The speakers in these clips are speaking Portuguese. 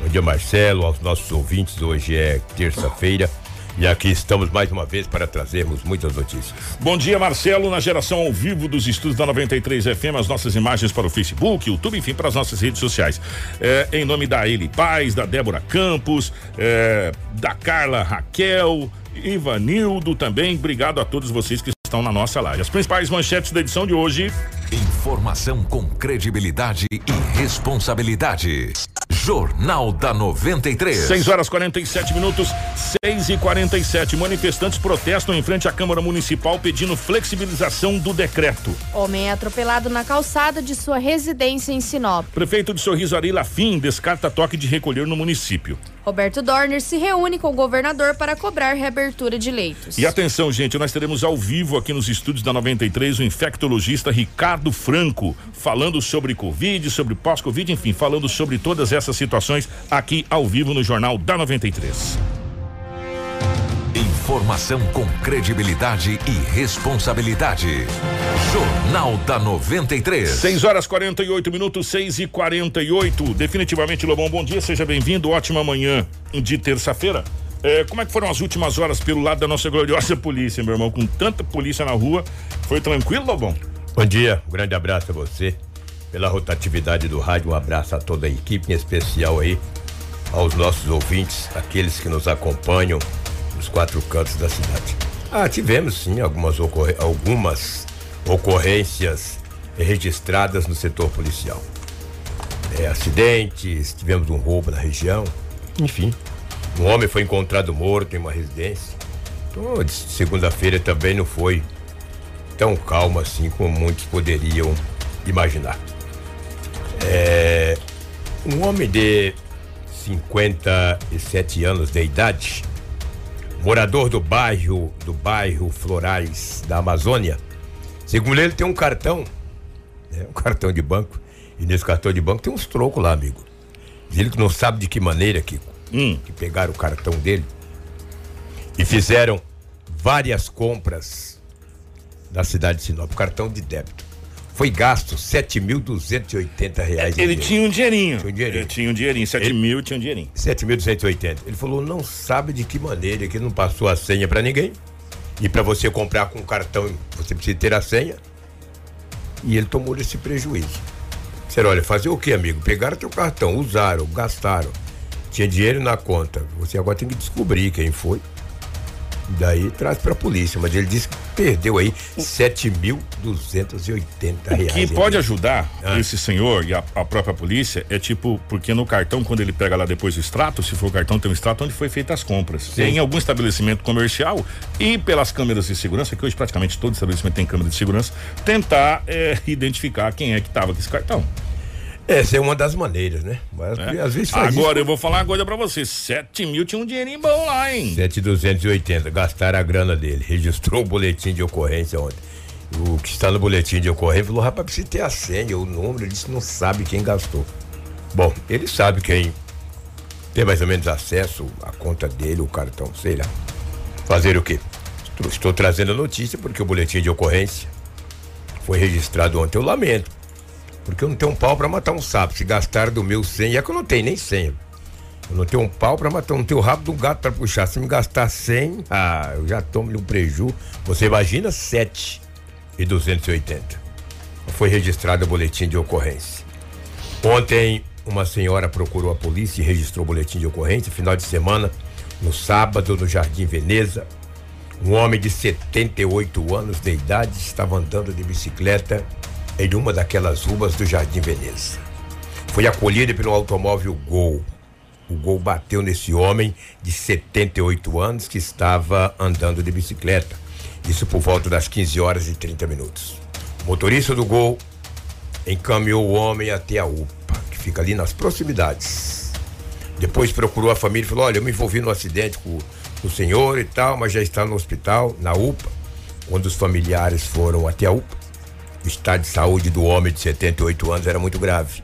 Bom dia, Marcelo, aos nossos ouvintes. Hoje é terça-feira. E aqui estamos mais uma vez para trazermos muitas notícias. Bom dia, Marcelo, na geração ao vivo dos estudos da 93 FM, as nossas imagens para o Facebook, YouTube, enfim, para as nossas redes sociais. É, em nome da Eli Paz, da Débora Campos, é, da Carla Raquel, Ivanildo também. Obrigado a todos vocês que estão na nossa live. As principais manchetes da edição de hoje. Informação com credibilidade e responsabilidade. Jornal da 93. 6 horas 47 minutos, 6 e 47 Manifestantes protestam em frente à Câmara Municipal pedindo flexibilização do decreto. Homem é atropelado na calçada de sua residência em Sinop. Prefeito de Sorriso Ari Lafim descarta toque de recolher no município. Roberto Dorner se reúne com o governador para cobrar reabertura de leitos. E atenção, gente, nós teremos ao vivo aqui nos estúdios da 93 o infectologista Ricardo Franco falando sobre Covid, sobre pós-Covid, enfim, falando sobre todas essas situações aqui ao vivo no Jornal da 93. Informação com credibilidade e responsabilidade. Jornal da 93. 6 horas 48 minutos, 6 e 48 Definitivamente, Lobão, bom dia, seja bem-vindo. Ótima manhã de terça-feira. É, como é que foram as últimas horas pelo lado da nossa gloriosa polícia, meu irmão? Com tanta polícia na rua, foi tranquilo, Lobão? Bom dia, um grande abraço a você pela rotatividade do rádio, um abraço a toda a equipe, em especial aí aos nossos ouvintes, aqueles que nos acompanham nos quatro cantos da cidade. Ah, tivemos sim algumas, ocorre algumas ocorrências registradas no setor policial. É, acidentes, tivemos um roubo na região, enfim. Um homem foi encontrado morto em uma residência. Então, segunda-feira também não foi tão calma assim como muitos poderiam imaginar. É, um homem de 57 anos de idade, morador do bairro do bairro Florais da Amazônia, segundo ele tem um cartão, né, um cartão de banco e nesse cartão de banco tem uns trocos lá, amigo. Diz ele que não sabe de que maneira que, hum. que pegaram o cartão dele e fizeram várias compras na cidade de Sinop, cartão de débito foi gasto 7.280 reais. Ele tinha um dinheirinho. Tinha um dinheirinho. Ele tinha um dinheirinho, 7 mil tinha um dinheirinho. 7.280. Ele falou, não sabe de que maneira que não passou a senha para ninguém. E para você comprar com cartão, você precisa ter a senha. E ele tomou esse prejuízo. Disseram, olha, fazer o que, amigo? Pegaram teu cartão, usaram, gastaram. Tinha dinheiro na conta. Você agora tem que descobrir quem foi Daí traz para a polícia, mas ele disse que perdeu aí 7.280 reais. Quem pode ajudar ah. esse senhor e a, a, própria polícia é tipo, porque no cartão, quando ele pega lá depois o extrato, se for o cartão, tem um extrato onde foi feita as compras. Sim. Em algum estabelecimento comercial e pelas câmeras de segurança, que hoje praticamente todo estabelecimento tem câmera de segurança, tentar é, identificar quem é que estava com esse cartão. Essa é uma das maneiras, né? Mas é. às vezes Agora isso. eu vou falar uma coisa pra você: 7 mil tinha um dinheirinho bom lá, hein? 7,280. Gastaram a grana dele. Registrou o boletim de ocorrência ontem. O que está no boletim de ocorrência falou: rapaz, precisa ter a senha, o número. Ele disse: não sabe quem gastou. Bom, ele sabe quem tem mais ou menos acesso à conta dele, o cartão, sei lá. Fazer o quê? Estou, estou trazendo a notícia porque o boletim de ocorrência foi registrado ontem. Eu lamento porque eu não tenho um pau para matar um sapo. Se gastar do meu 100, é que eu não tenho nem 100. Eu não tenho um pau para matar, não tenho o rabo do gato para puxar. Se me gastar 100, ah, eu já tomo um preju. Você imagina 7 e 280. Foi registrado o boletim de ocorrência. Ontem, uma senhora procurou a polícia e registrou o boletim de ocorrência. Final de semana, no sábado, no Jardim Veneza, um homem de 78 anos de idade estava andando de bicicleta em uma daquelas ruas do Jardim Veneza. Foi acolhido pelo automóvel Gol. O Gol bateu nesse homem de 78 anos que estava andando de bicicleta. Isso por volta das 15 horas e 30 minutos. O motorista do Gol encaminhou o homem até a UPA, que fica ali nas proximidades. Depois procurou a família e falou: Olha, eu me envolvi no acidente com o senhor e tal, mas já está no hospital, na UPA. Quando os familiares foram até a UPA, o estado de saúde do homem de 78 anos era muito grave.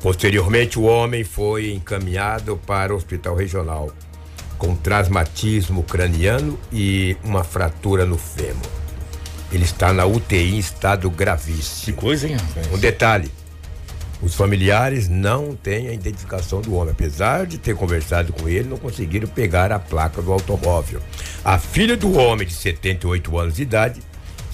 Posteriormente, o homem foi encaminhado para o hospital regional com traumatismo craniano e uma fratura no fêmur. Ele está na UTI em estado gravíssimo. Que coisa, hein? Um detalhe: Os familiares não têm a identificação do homem. Apesar de ter conversado com ele, não conseguiram pegar a placa do automóvel. A filha do homem, de 78 anos de idade,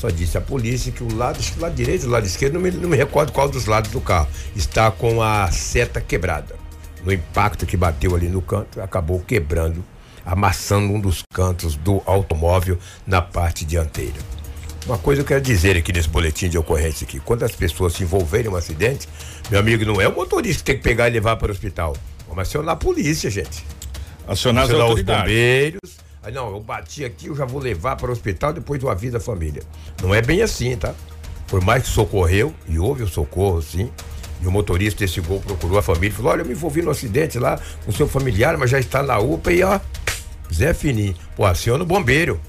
só disse à polícia que o lado, o lado direito e o lado esquerdo, não me, não me recordo qual dos lados do carro, está com a seta quebrada. No impacto que bateu ali no canto, acabou quebrando, amassando um dos cantos do automóvel na parte dianteira. Uma coisa eu quero dizer aqui nesse boletim de ocorrência aqui, quando as pessoas se envolverem em um acidente, meu amigo, não é o motorista que tem que pegar e levar para o hospital. Vamos acionar a polícia, gente. Acionar, acionar os bombeiros, Aí, não, eu bati aqui, eu já vou levar para o hospital, depois eu aviso a família. Não é bem assim, tá? Por mais que socorreu, e houve o socorro, sim. E o motorista desse gol procurou a família e falou: Olha, eu me envolvi no acidente lá com seu familiar, mas já está na UPA e ó, Zé Fininho. Pô, aciona o bombeiro.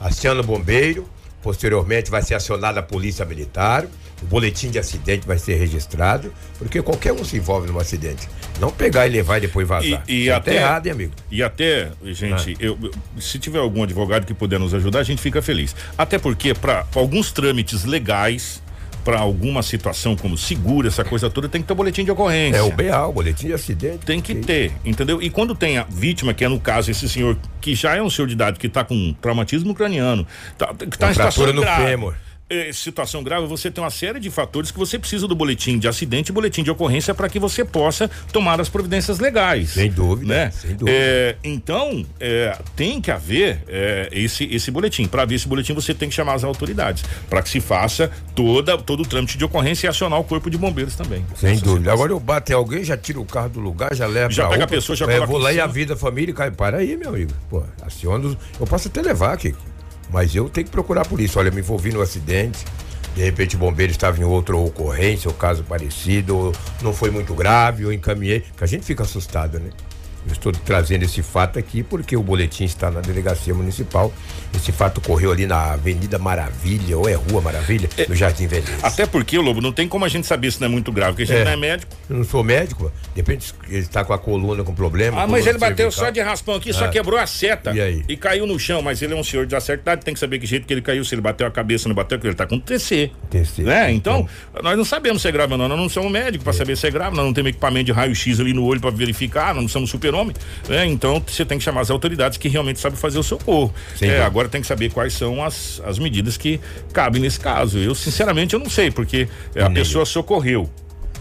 Aciona o bombeiro. Posteriormente vai ser acionada a polícia militar o boletim de acidente vai ser registrado, porque qualquer um se envolve num acidente. Não pegar e levar e depois vazar. E, e até errado, hein, amigo? E até, gente, ah. eu, se tiver algum advogado que puder nos ajudar, a gente fica feliz. Até porque para alguns trâmites legais, para alguma situação como seguro, essa coisa toda, tem que ter o boletim de ocorrência. É o BA, o boletim de acidente. Tem que ter, entendeu? E quando tem a vítima, que é no caso esse senhor que já é um senhor de idade, que está com traumatismo craniano, tá, que tá em situação no grave, fêmur eh, situação grave, você tem uma série de fatores que você precisa do boletim de acidente e boletim de ocorrência para que você possa tomar as providências legais. Sem dúvida. Né? Sem dúvida. É, então, é, tem que haver é, esse, esse boletim. Para ver esse boletim, você tem que chamar as autoridades para que se faça toda, todo o trâmite de ocorrência e acionar o corpo de bombeiros também. Sem dúvida. Situação. Agora eu bato em alguém, já tira o carro do lugar, já leva Já pega a pessoa, já é, Vou lá e a vida, família, cai. Para aí, meu amigo. Pô, aciona. Eu posso até levar aqui. Mas eu tenho que procurar por isso. Olha, me envolvi no acidente de repente o bombeiro estava em outra ocorrência, ou caso parecido, ou não foi muito grave, ou encaminhei, que a gente fica assustado, né? Eu estou trazendo esse fato aqui porque o boletim está na delegacia municipal. Esse fato ocorreu ali na Avenida Maravilha, ou é Rua Maravilha, é, no Jardim Velho. Até porque, Lobo, não tem como a gente saber se não é muito grave, porque a gente é, não é médico. Eu não sou médico, de repente ele está com a coluna com problema. Ah, mas ele bateu cervical. só de raspão aqui, só ah. quebrou a seta. E aí? E caiu no chão, mas ele é um senhor de acertado, tem que saber que jeito que ele caiu, se ele bateu a cabeça, não bateu, porque ele está com TC. TC. Né? Então, nós não sabemos se é grave ou não, nós não somos médicos para é. saber se é grave, nós não temos equipamento de raio-x ali no olho para verificar, nós não somos super-homem, né? Então você tem que chamar as autoridades que realmente sabem fazer o socorro. É, agora tem que saber quais são as, as medidas que cabem nesse caso. Eu, sinceramente, eu não sei, porque é, a pessoa socorreu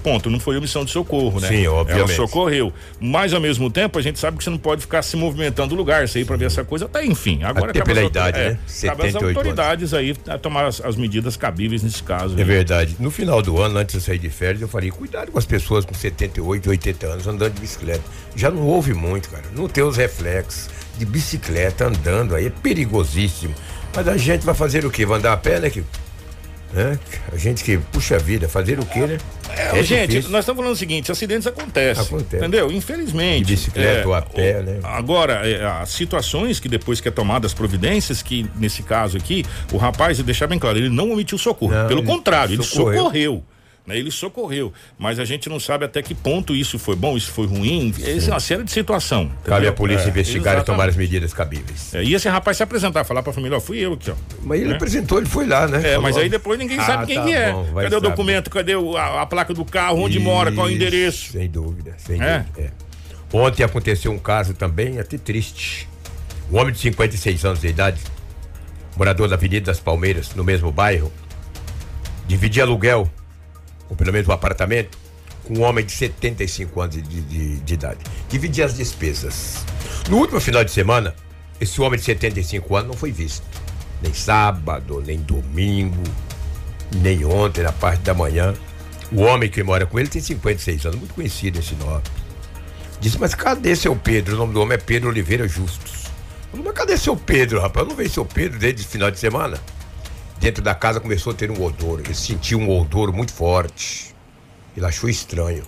ponto, não foi omissão de socorro, né? Sim, obviamente. Ela socorreu. Mas ao mesmo tempo, a gente sabe que você não pode ficar se movimentando o lugar, sair para ver essa coisa, tá, enfim. Agora Até pela idade, é, né? Cabe as autoridades anos. aí a tomar as, as, medidas cabíveis nesse caso. É aí. verdade. No final do ano, antes de sair de férias, eu falei, cuidado com as pessoas com 78, 80 anos andando de bicicleta. Já não houve muito, cara. Não tem os reflexos de bicicleta andando aí, é perigosíssimo. Mas a gente vai fazer o quê? Vai andar a pé, né, que né? A gente que puxa a vida, fazer o quê, né? É, é gente, difícil. nós estamos falando o seguinte: acidentes acontecem. Acontece. Entendeu? Infelizmente. De bicicleta é, ou a pé, né? Agora, é, as situações que depois que é tomada as providências, que nesse caso aqui, o rapaz, deixar bem claro, ele não omitiu socorro. Não, Pelo contrário, ele socorreu. Né? Ele socorreu, mas a gente não sabe até que ponto isso foi bom, isso foi ruim. Essa é uma série de situação. Entendeu? Cabe a polícia é, investigar exatamente. e tomar as medidas cabíveis. É, e esse rapaz se apresentar, falar pra família, ó, fui eu aqui, ó. Mas ele né? apresentou, ele foi lá, né? É, Falou. mas aí depois ninguém ah, sabe quem tá que é. Bom, cadê o documento? Cadê a, a, placa do carro? Onde isso, mora? Qual o endereço? Sem dúvida, sem é? dúvida. É. Ontem aconteceu um caso também até triste. Um homem de 56 anos de idade, morador da Avenida das Palmeiras, no mesmo bairro, dividia aluguel ou pelo menos um apartamento, com um homem de 75 anos de, de, de idade. Dividir as despesas. No último final de semana, esse homem de 75 anos não foi visto. Nem sábado, nem domingo, nem ontem, na parte da manhã. O homem que mora com ele tem 56 anos, muito conhecido esse nome. Disse, mas cadê seu Pedro? O nome do homem é Pedro Oliveira Justus. Mas cadê seu Pedro, rapaz? Eu não vejo seu Pedro desde o final de semana dentro da casa começou a ter um odor. Ele sentiu um odor muito forte. Ele achou estranho.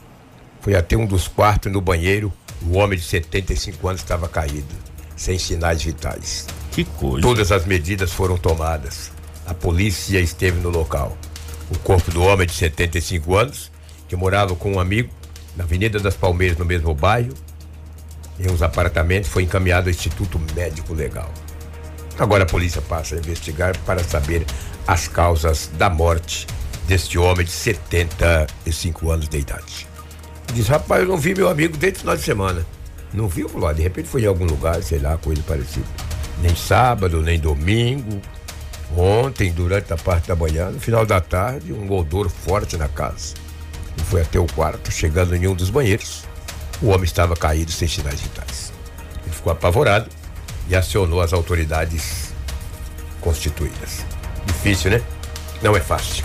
Foi até um dos quartos no banheiro. O homem de 75 anos estava caído, sem sinais vitais. Que coisa. Todas as medidas foram tomadas. A polícia esteve no local. O corpo do homem de 75 anos, que morava com um amigo na Avenida das Palmeiras, no mesmo bairro, em uns apartamentos, foi encaminhado ao Instituto Médico Legal. Agora a polícia passa a investigar para saber as causas da morte deste homem de 75 anos de idade. Diz, rapaz, eu não vi meu amigo desde o final de semana. Não viu, falou, de repente foi em algum lugar, sei lá, coisa parecida. Nem sábado, nem domingo. Ontem, durante a parte da manhã, no final da tarde, um odor forte na casa. Ele foi até o quarto, chegando em um dos banheiros. O homem estava caído sem sinais vitais. Ele ficou apavorado e acionou as autoridades constituídas. Difícil, né? Não é fácil.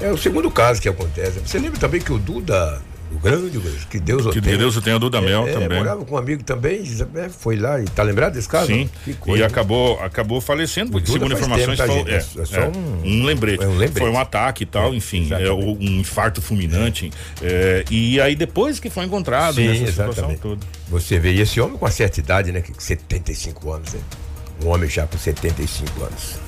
É o segundo caso que acontece. Você lembra também que o Duda o grande, que Deus o Que tenha. Deus o tenha, Duda Mel é, também. morava com um amigo também, é, foi lá e tá lembrado desse caso? Sim. e acabou, acabou falecendo, porque segundo informações tempo, tá, é, é, só é, um, um, lembrete. É um lembrete. Foi um ataque e tal, enfim, é, um infarto fulminante. É, e aí depois que foi encontrado Sim, nessa exatamente. situação toda. Você vê, e esse homem com uma certa idade, né? 75 anos, né? Um homem já com 75 anos.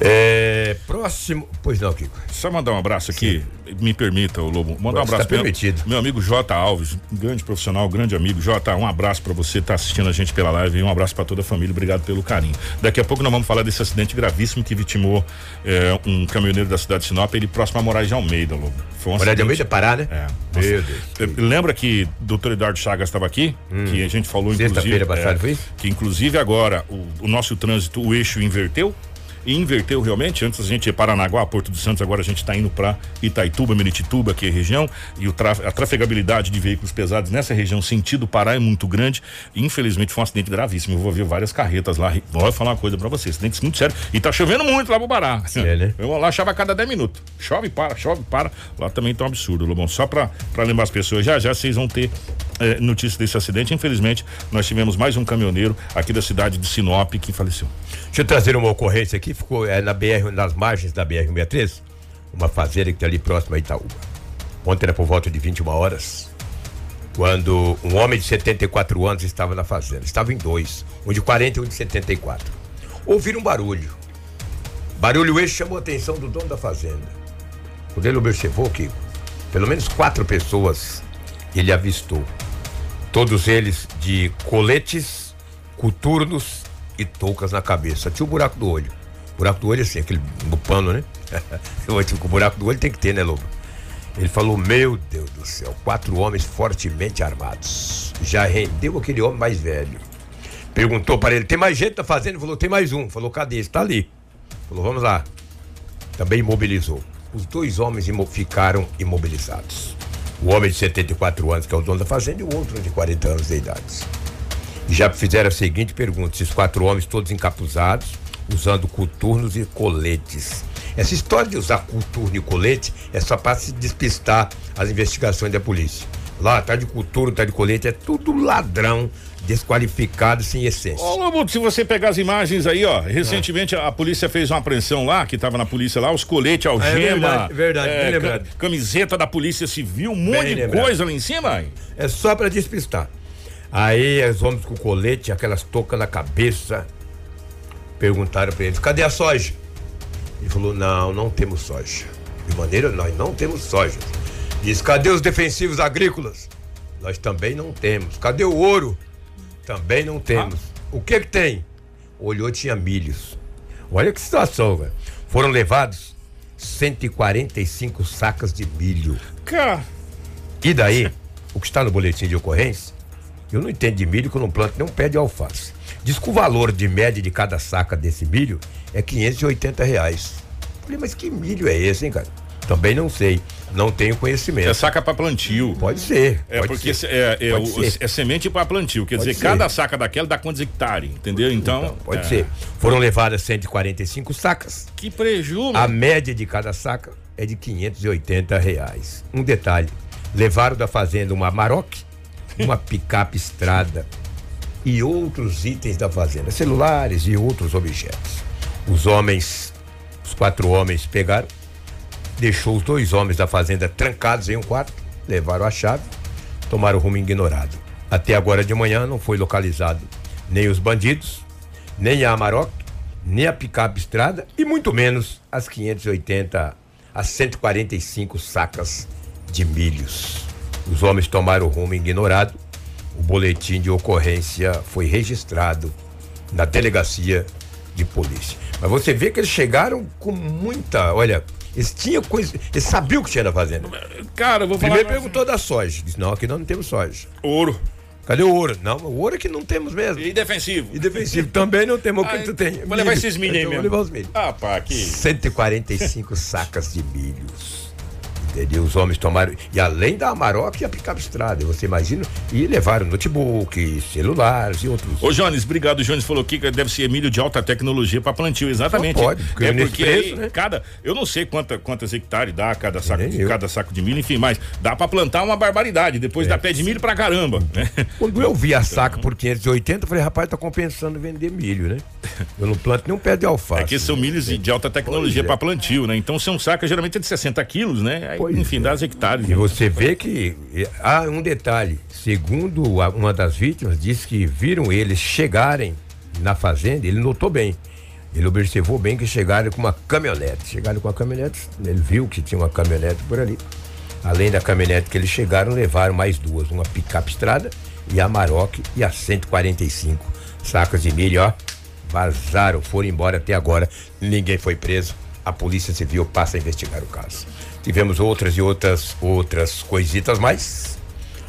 É, próximo. Pois não, Kiko. Só mandar um abraço aqui, Sim. me permita, o Lobo. Mandar um tá abraço tá permitido. Meu, meu amigo J. Alves, grande profissional, grande amigo. J, um abraço para você, tá assistindo a gente pela live e um abraço para toda a família. Obrigado pelo carinho. Daqui a pouco nós vamos falar desse acidente gravíssimo que vitimou é, um caminhoneiro da cidade de Sinop, ele próximo a Moraes de Almeida, Lobo. Foi um Moraes de Almeida Pará, né? É. Meu Deus. Lembra que o doutor Eduardo Chagas estava aqui? Hum. Que a gente falou, inclusive. Sexta-feira passada, é, foi? Que inclusive agora o, o nosso trânsito, o eixo inverteu e inverteu realmente. Antes a gente ia Paranaguá, Porto dos Santos, agora a gente está indo para Itaituba, Meritituba, que é região, e traf a trafegabilidade de veículos pesados nessa região, sentido Pará, é muito grande. E, infelizmente foi um acidente gravíssimo. Eu vou ver várias carretas lá. Vou falar uma coisa para vocês, acidente muito sério. E tá chovendo muito lá pro Pará. É, né? Eu lá chove a cada 10 minutos. Chove, para, chove, para. Lá também tá um absurdo, Lobão. Só para lembrar as pessoas, já já vocês vão ter é, notícia desse acidente. Infelizmente, nós tivemos mais um caminhoneiro aqui da cidade de Sinop que faleceu. Deixa eu trazer uma ocorrência aqui, ficou é, na BR, nas margens da BR-63, uma fazenda que está ali próxima a Itaúba. Ontem era por volta de 21 horas, quando um homem de 74 anos estava na fazenda. Estava em dois, um de 40 e um de 74. Ouviram um barulho. Barulho esse chamou a atenção do dono da fazenda. Quando ele observou que pelo menos quatro pessoas ele avistou. Todos eles de coletes, coturnos e toucas na cabeça. Tinha o buraco do olho. Buraco do olho, assim, aquele no pano, né? o buraco do olho tem que ter, né, Lobo? Ele falou: Meu Deus do céu, quatro homens fortemente armados. Já rendeu aquele homem mais velho. Perguntou para ele: Tem mais gente na fazenda? Ele falou: Tem mais um. Falou: Cadê? Está ali. Falou: Vamos lá. Também imobilizou. Os dois homens imo ficaram imobilizados. O homem de 74 anos, que é o dono da fazenda, e o outro de 40 anos de idade. E já fizeram a seguinte pergunta: esses quatro homens todos encapuzados, usando coturnos e coletes. Essa história de usar coturno e colete é só para se despistar as investigações da polícia. Lá tá de coturno, tá de colete, é tudo ladrão, desqualificado, sem essência. Ô, Lobo, se você pegar as imagens aí, ó, recentemente a, a polícia fez uma apreensão lá, que tava na polícia lá, os coletes, algema. É verdade, verdade, é, bem lembrado. Camiseta da polícia civil, um monte Bem de lembrado. coisa lá em cima. É só para despistar. Aí os homens com colete, aquelas toucas na cabeça, perguntaram para eles: cadê a soja? Ele falou: não, não temos soja. De maneira, nós não temos soja. Diz: cadê os defensivos agrícolas? Nós também não temos. Cadê o ouro? Também não temos. O que que tem? Olhou, tinha milhos. Olha que situação, velho. Foram levados 145 sacas de milho. Cara, E daí, o que está no boletim de ocorrência, eu não entendo de milho que eu não planto nem um pé de alface. Diz que o valor de média de cada saca desse milho é 580 reais. Falei, mas que milho é esse, hein, cara? Também não sei. Não tenho conhecimento. é saca pra plantio. Pode ser. É pode porque ser. se- é, é, o- ser. é semente para plantio, quer Pode dizer, ser. cada saca daquela dá quantos hectares, entendeu? Então, Então, pode é. ser. Foram levadas 145 sacas. Que prejuízo. A média de cada saca é de 580 reais. Um detalhe: levaram da fazenda uma Maroc, uma picape estrada e outros itens da fazenda, celulares e outros objetos. Os homens, os quatro homens pegaram, deixou os dois homens da fazenda trancados em um quarto, levaram a chave, tomaram rumo ignorado. Até agora de manhã não foi localizado nem os bandidos, nem a Amarok, nem a picape estrada e muito menos as 580 a 145 sacas de milhos. Os homens tomaram rumo ignorado. O boletim de ocorrência foi registrado na delegacia de polícia. Mas você vê que eles chegaram com muita, olha, Eles tinham coisa. Eles sabiam o que tinha na fazenda. Cara, eu vou falar. Primeiro perguntou da soja. Disse, não, aqui nós não temos soja. Ouro. Cadê o ouro? Não, o ouro é que não temos mesmo. E defensivo. E defensivo também não temos. O que Ah, tu tem? Vou levar esses milho aí Então, mesmo. Vou levar os milho. Ah, pá, que. 145 sacas de milhos. Entendeu? Os homens tomaram. E além da Amarok e a picape estrada, você imagina? E levaram notebook, celulares e outros. Ô, Jones, obrigado. O Jones falou aqui que deve ser milho de alta tecnologia para plantio, exatamente. Só pode, porque é porque preço, aí, né? cada, eu não sei quanta, quantas hectares dá cada saco, de, cada saco de milho, enfim, mas dá para plantar uma barbaridade. Depois É. dá pé de milho pra caramba, né? Quando eu vi a saca por 580, eu falei, rapaz, tá compensando vender milho, né? Eu não planto nem um pé de alface. É que são milhos de, de alta tecnologia Pois é. para plantio, né? Então são sacas geralmente é de 60 quilos, né? Pois enfim, é. dá as hectares. E você vê que há um detalhe. Segundo uma das vítimas, disse que viram eles chegarem na fazenda, ele notou bem. Ele observou bem que chegaram com uma caminhonete. Chegaram com a caminhonete, ele viu que tinha uma caminhonete por ali. Além da caminhonete que eles chegaram, levaram mais duas: uma picape estrada e a Maroc e a 145 sacas de milho, ó. Vazaram, foram embora até agora. Ninguém foi preso. A Polícia Civil passa a investigar o caso. Tivemos outras e outras outras coisitas, mas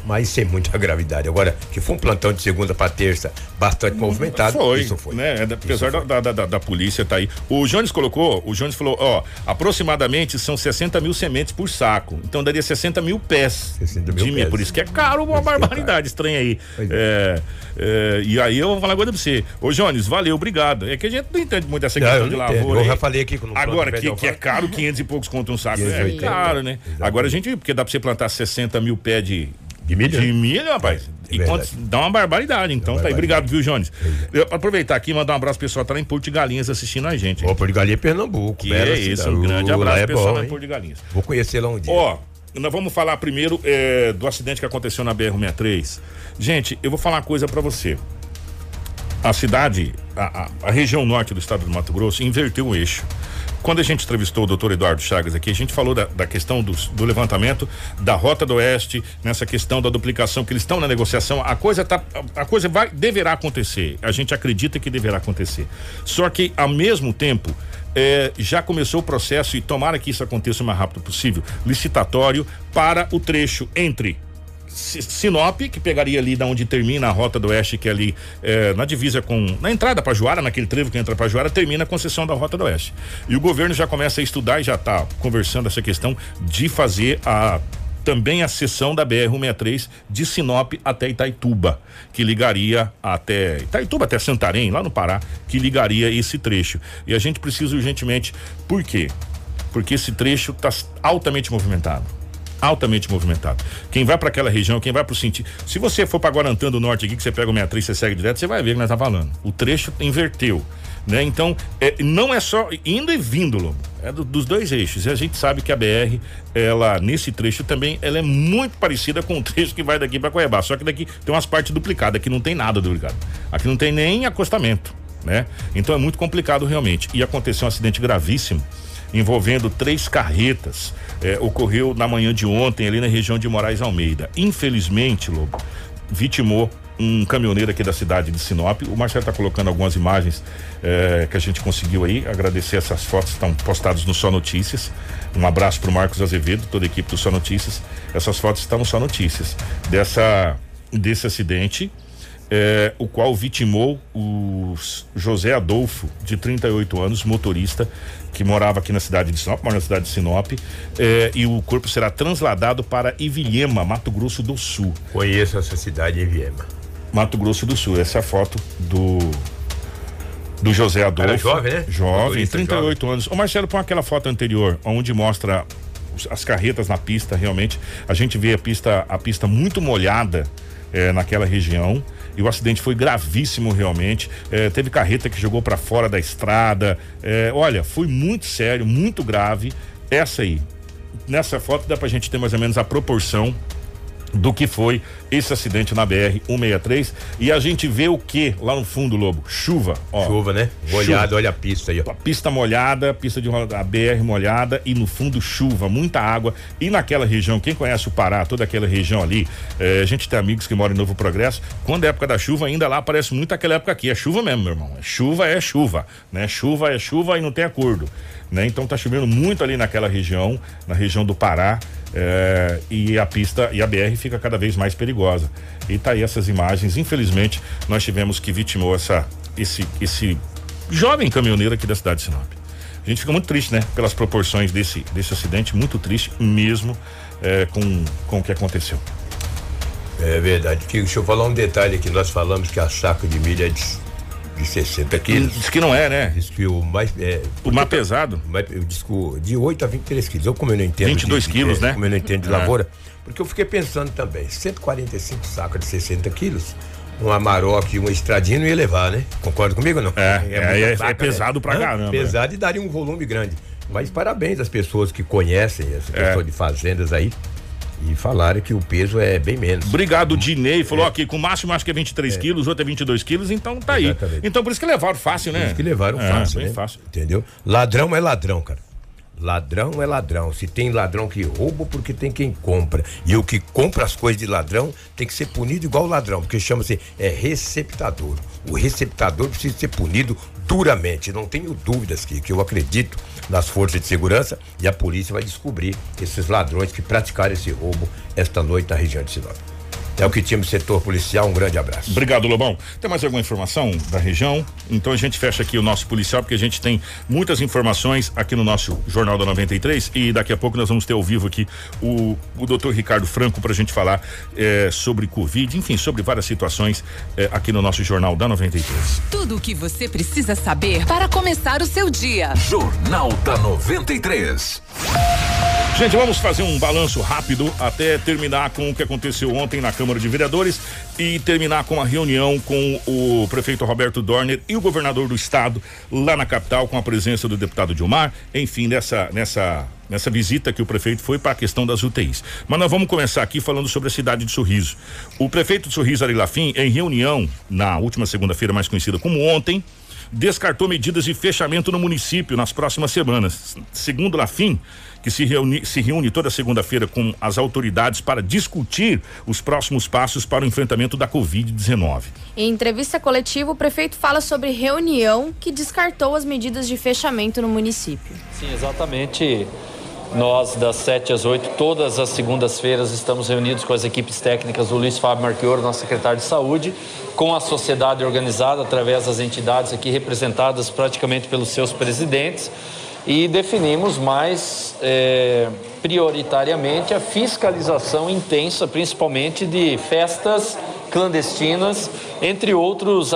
mas sem muita gravidade. Agora, que foi um plantão de segunda para terça bastante movimentado, Foi, isso foi. né? Isso Apesar foi. da, da, da, da polícia tá aí. O Jones colocou, o Jones falou, ó, aproximadamente são 60 mil sementes por saco. Então daria 60 mil pés 60 mil de pés. Por isso que é caro, uma isso é barbaridade estranha aí. É, é, e aí eu vou falar uma coisa pra você. Ô, Jones, valeu, obrigado. É que a gente não entende muito essa questão de não entendo. lavoura. Eu já falei aqui Agora, que, que é caro, 500 e poucos contra um saco. É 580, caro, né? exatamente. Agora a gente, porque dá pra você plantar 60 mil pés de, De milho, de milho, rapaz. É dá uma barbaridade. Então tá aí. Obrigado, viu, Jones? Eu, aproveitar aqui e mandar um abraço pro pessoal que tá lá em Porto de Galinhas assistindo a gente. Opa, de Galinha Pernambuco. que é isso, um grande abraço é pro pessoal bom, lá em? Porto de Galinhas. Vou conhecer lá um dia. Ó, nós vamos falar primeiro é, do acidente que aconteceu na BR-63. Gente, eu vou falar uma coisa pra você. A cidade, a, a- a região norte do estado do Mato Grosso inverteu o eixo. Quando a gente entrevistou o doutor Eduardo Chagas aqui, a gente falou da, da questão dos- do, levantamento da Rota do Oeste, nessa questão da duplicação, que eles estão na negociação. A coisa tá. A, coisa vai, deverá acontecer. A gente acredita que deverá acontecer. Só que, ao mesmo tempo, é, já começou o processo, e tomara que isso aconteça o mais rápido possível, licitatório para o trecho entre Sinop, que pegaria ali da onde termina a Rota do Oeste, que é ali eh, na divisa com. Na entrada para Juara, naquele trevo que entra para Juara, termina a concessão da Rota do Oeste. E o governo já começa a estudar e já está conversando essa questão de fazer a. Também a seção da BR-163 de Sinop até Itaituba, que ligaria até Itaituba até Santarém, lá no Pará, que ligaria esse trecho. E a gente precisa urgentemente. Por quê? Porque esse trecho está altamente movimentado altamente movimentado. Quem vai para aquela região, quem vai para o sentido. Se você for para Guarantã do Norte aqui, que você pega o 63, você segue direto, você vai ver que nós tá falando. O trecho inverteu. Né? Então, é, não é só indo e vindo, Lobo. É do- dos dois eixos. E a gente sabe que a BR, ela, nesse trecho também, ela é muito parecida com o trecho que vai daqui para Cuiabá. Só que daqui tem umas partes duplicadas, aqui não tem nada duplicado. Aqui não tem nem acostamento. Né? Então é muito complicado realmente. E aconteceu um acidente gravíssimo envolvendo três carretas. É, ocorreu na manhã de ontem, ali na região de Moraes Almeida. Infelizmente, Lobo, vitimou um caminhoneiro aqui da cidade de Sinop. O Marcelo está colocando algumas imagens é, que a gente conseguiu aí. Agradecer essas fotos, estão postadas no Só Notícias. Um abraço para o Marcos Azevedo, toda a equipe do Só Notícias. Essas fotos estão no Só Notícias. Dessa, desse acidente é, o qual vitimou o José Adolfo, de 38 anos, motorista, que morava aqui na cidade de Sinop, mora na cidade de Sinop, é, e o corpo será transladado para Ivilhema, Mato Grosso do Sul. Conheço essa cidade em Viema. Mato Grosso do Sul. Essa é a foto do do José Adolfo. Era jovem, né? Jovem, Motorista 38 anos. Ô Marcelo, põe aquela foto anterior, onde mostra os- as carretas na pista, realmente. A gente vê a pista, a pista muito molhada eh, naquela região. E o acidente foi gravíssimo realmente. Eh, teve carreta que jogou para fora da estrada. Eh, olha, foi muito sério, muito grave. Essa aí. Nessa foto dá pra gente ter mais ou menos a proporção do que foi esse acidente na BR 163 e a gente vê o que lá no fundo, Lobo? Chuva, ó. Chuva, né? Molhado, olha a pista aí, ó. A pista molhada, pista de roda- a BR molhada e no fundo chuva, muita água. E naquela região, quem conhece o Pará, toda aquela região ali, eh, a gente tem amigos que moram em Novo Progresso. Quando é época da chuva, ainda lá parece muito aquela época aqui. É chuva mesmo, meu irmão. É chuva, é chuva, né? Chuva é chuva e não tem acordo. Né? Então tá chovendo muito ali naquela região, na região do Pará. É, e a pista e a BR fica cada vez mais perigosa. E tá aí essas imagens. Infelizmente, nós tivemos que vitimou essa, esse, esse jovem caminhoneiro aqui da cidade de Sinop. A gente fica muito triste, né? Pelas proporções desse, desse acidente, muito triste mesmo é, com, com o que aconteceu. É verdade. Deixa eu falar um detalhe aqui. Nós falamos que a saca de milho é de, de 60 quilos. Diz que não é, né? Diz que o mais. É, o mais pesado? Mais, eu que de 8 a 23 quilos. Eu, como eu não entendo. 22 de, quilos, de, né? Como eu não entendo de é. lavoura. Porque eu fiquei pensando também: 145 sacas de 60 quilos um Amarok e uma estradinha não ia levar, né? Concorda comigo não? É, é, é, é, é pesado né? pra caramba. Pesado e daria um volume grande. Mas parabéns às pessoas que conhecem, as é. pessoas de fazendas aí. E falaram que o peso é bem menos. Obrigado, Dinei. Falou é. aqui, com o máximo acho que é 23 é. quilos, outro é 22 quilos, então tá aí. Exatamente. Então por isso que levaram fácil, né? Por isso que levaram é, fácil. Né? fácil. Entendeu? Ladrão é ladrão, cara. Ladrão é ladrão. Se tem ladrão que rouba, porque tem quem compra. E o que compra as coisas de ladrão tem que ser punido igual ladrão, porque chama-se é receptador. O receptador precisa ser punido duramente. Não tenho dúvidas que, que eu acredito nas forças de segurança e a polícia vai descobrir esses ladrões que praticaram esse roubo esta noite na região de Sinop. É o que tínhamos setor policial. Um grande abraço. Obrigado, Lobão. Tem mais alguma informação da região? Então a gente fecha aqui o nosso policial, porque a gente tem muitas informações aqui no nosso Jornal da 93 e daqui a pouco nós vamos ter ao vivo aqui o, o doutor Ricardo Franco para a gente falar eh, sobre Covid, enfim, sobre várias situações eh, aqui no nosso Jornal da 93. Tudo o que você precisa saber para começar o seu dia. Jornal da 93. Gente, vamos fazer um balanço rápido até terminar com o que aconteceu ontem na Câmara de Vereadores e terminar com a reunião com o prefeito Roberto Dorner e o governador do estado lá na capital com a presença do deputado Dilmar, enfim, nessa nessa nessa visita que o prefeito foi para a questão das UTIs. Mas nós vamos começar aqui falando sobre a cidade de Sorriso. O prefeito de Sorriso Ari Lafim, em reunião na última segunda-feira, mais conhecida como ontem, descartou medidas de fechamento no município nas próximas semanas. Segundo Lafim, que se reúne, se reúne toda segunda-feira com as autoridades para discutir os próximos passos para o enfrentamento da Covid-19. Em entrevista coletiva, o prefeito fala sobre reunião que descartou as medidas de fechamento no município. Sim, exatamente. Nós, das 7 às 8, todas as segundas-feiras, estamos reunidos com as equipes técnicas do Luiz Fábio Marquioro, nosso secretário de Saúde, com a sociedade organizada através das entidades aqui representadas praticamente pelos seus presidentes e definimos mais é, prioritariamente a fiscalização intensa, principalmente de festas clandestinas, entre, outros,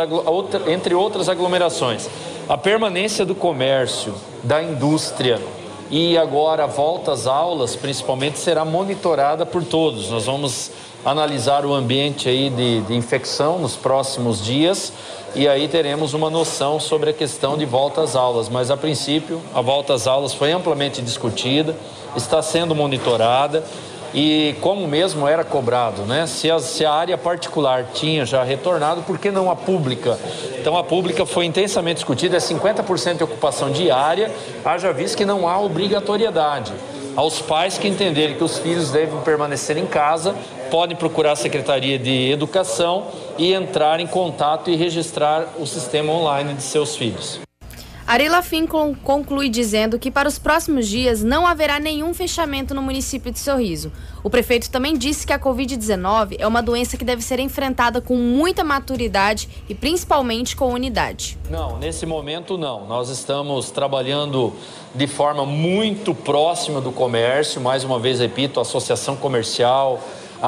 entre outras aglomerações. A permanência do comércio, da indústria e agora a volta às aulas, principalmente, será monitorada por todos. Nós vamos analisar o ambiente aí de, de infecção nos próximos dias e aí teremos uma noção sobre a questão de volta às aulas. Mas a princípio, a volta às aulas foi amplamente discutida, está sendo monitorada e como mesmo era cobrado, né? Se a, se a área particular tinha já retornado, por que não a pública? Então a pública foi intensamente discutida, é 50% de ocupação diária, haja visto que não há obrigatoriedade aos pais que entenderem que os filhos devem permanecer em casa, podem procurar a Secretaria de Educação e entrar em contato e registrar o sistema online de seus filhos. Ari Lafim conclui dizendo que para os próximos dias não haverá nenhum fechamento no município de Sorriso. O prefeito também disse que a Covid-19 é uma doença que deve ser enfrentada com muita maturidade e principalmente com unidade. Não, nesse momento não. Nós estamos trabalhando de forma muito próxima do comércio, mais uma vez repito, a Associação Comercial,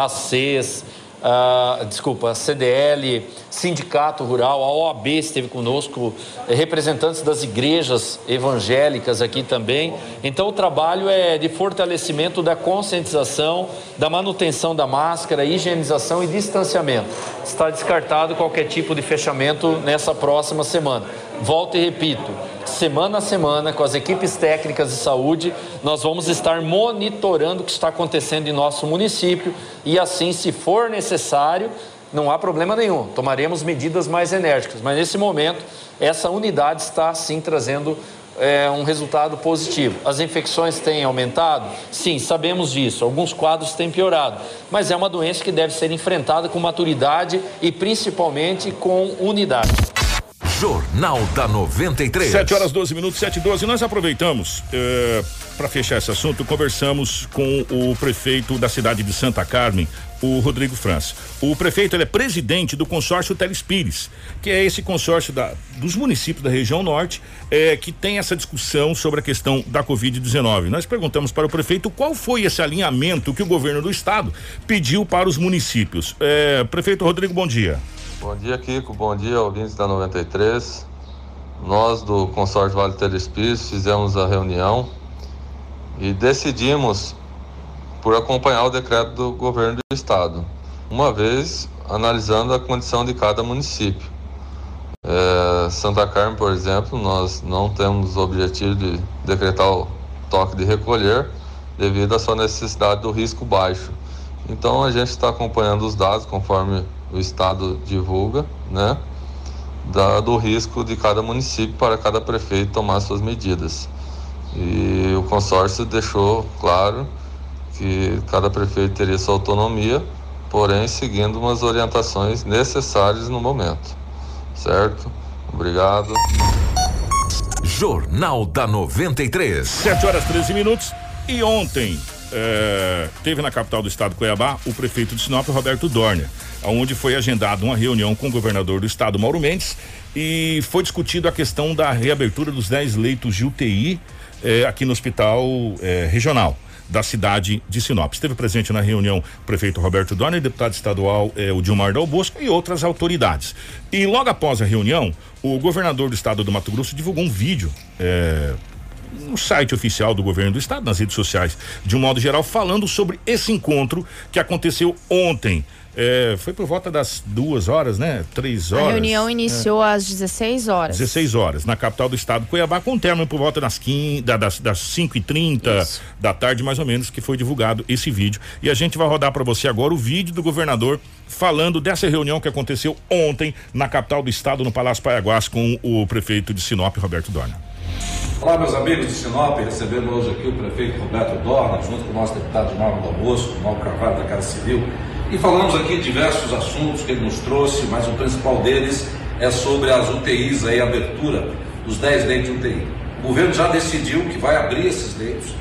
a CES, Uh, desculpa, a CDL, Sindicato Rural, a OAB esteve conosco, eh, representantes das igrejas evangélicas aqui também. Então, o trabalho é de fortalecimento da conscientização, da manutenção da máscara, higienização e distanciamento. Está descartado qualquer tipo de fechamento nessa próxima semana. Volto e repito, semana a semana, com as equipes técnicas de saúde, nós vamos estar monitorando o que está acontecendo em nosso município e, assim, se for necessário, não há problema nenhum, tomaremos medidas mais enérgicas. Mas nesse momento, essa unidade está sim trazendo é, um resultado positivo. As infecções têm aumentado? Sim, sabemos disso. Alguns quadros têm piorado. Mas é uma doença que deve ser enfrentada com maturidade e principalmente com unidade. Jornal da 93. 7 horas 12 minutos, 7 e 12. Nós aproveitamos eh, para fechar esse assunto. Conversamos com o prefeito da cidade de Santa Carmen, o Rodrigo França. O prefeito é presidente do consórcio Telespires, que é esse consórcio da, dos municípios da região norte eh, que tem essa discussão sobre a questão da Covid-19. Nós perguntamos para o prefeito qual foi esse alinhamento que o governo do estado pediu para os municípios. Eh, prefeito Rodrigo, bom dia. Bom dia, Kiko. Bom dia, ouvintes da 93. Nós do consórcio Vale Telespires fizemos a reunião e decidimos por acompanhar o decreto do governo do estado, uma vez analisando a condição de cada município. É, Santa Carmen, por exemplo, nós não temos o objetivo de decretar o toque de recolher devido à sua necessidade do risco baixo. Então a gente está acompanhando os dados conforme o Estado divulga, né? Da, do risco de cada município para cada prefeito tomar suas medidas. E o consórcio deixou claro que cada prefeito teria sua autonomia, porém seguindo umas orientações necessárias no momento. Certo? Obrigado. Jornal da 93. 7 horas 13 minutos. E ontem é, teve na capital do estado Cuiabá o prefeito de Sinop, Roberto Dorner, onde foi agendada uma reunião com o governador do estado, Mauro Mendes, e foi discutido a questão da reabertura dos 10 leitos de UTI é, aqui no hospital é, regional da cidade de Sinop. Esteve presente na reunião o prefeito Roberto Dorner, deputado estadual eh, o Dilmar Dal Bosco e outras autoridades. E logo após a reunião, o governador do estado do Mato Grosso divulgou um vídeo eh, no site oficial do governo do estado, nas redes sociais, de um modo geral, falando sobre esse encontro que aconteceu ontem. É, foi por volta das duas horas, né? Três horas. A reunião iniciou é. às 16 horas. 16 horas, na capital do estado, Cuiabá, com término por volta das, 15, das, das 5 e 30 da tarde, mais ou menos, que foi divulgado esse vídeo. E a gente vai rodar para você agora o vídeo do governador falando dessa reunião que aconteceu ontem na capital do estado, no Palácio Paiaguás, com o prefeito de Sinop, Roberto Dorna. Olá, meus amigos de Sinop, recebendo hoje aqui o prefeito Roberto Dorna, junto com o nosso deputado de Nova do Almoço, o Mauro Carvalho da Casa Civil, e falamos aqui diversos assuntos que ele nos trouxe, mas o principal deles é sobre as UTIs aí, a abertura dos 10 leitos de UTI. O governo já decidiu que vai abrir esses leitos.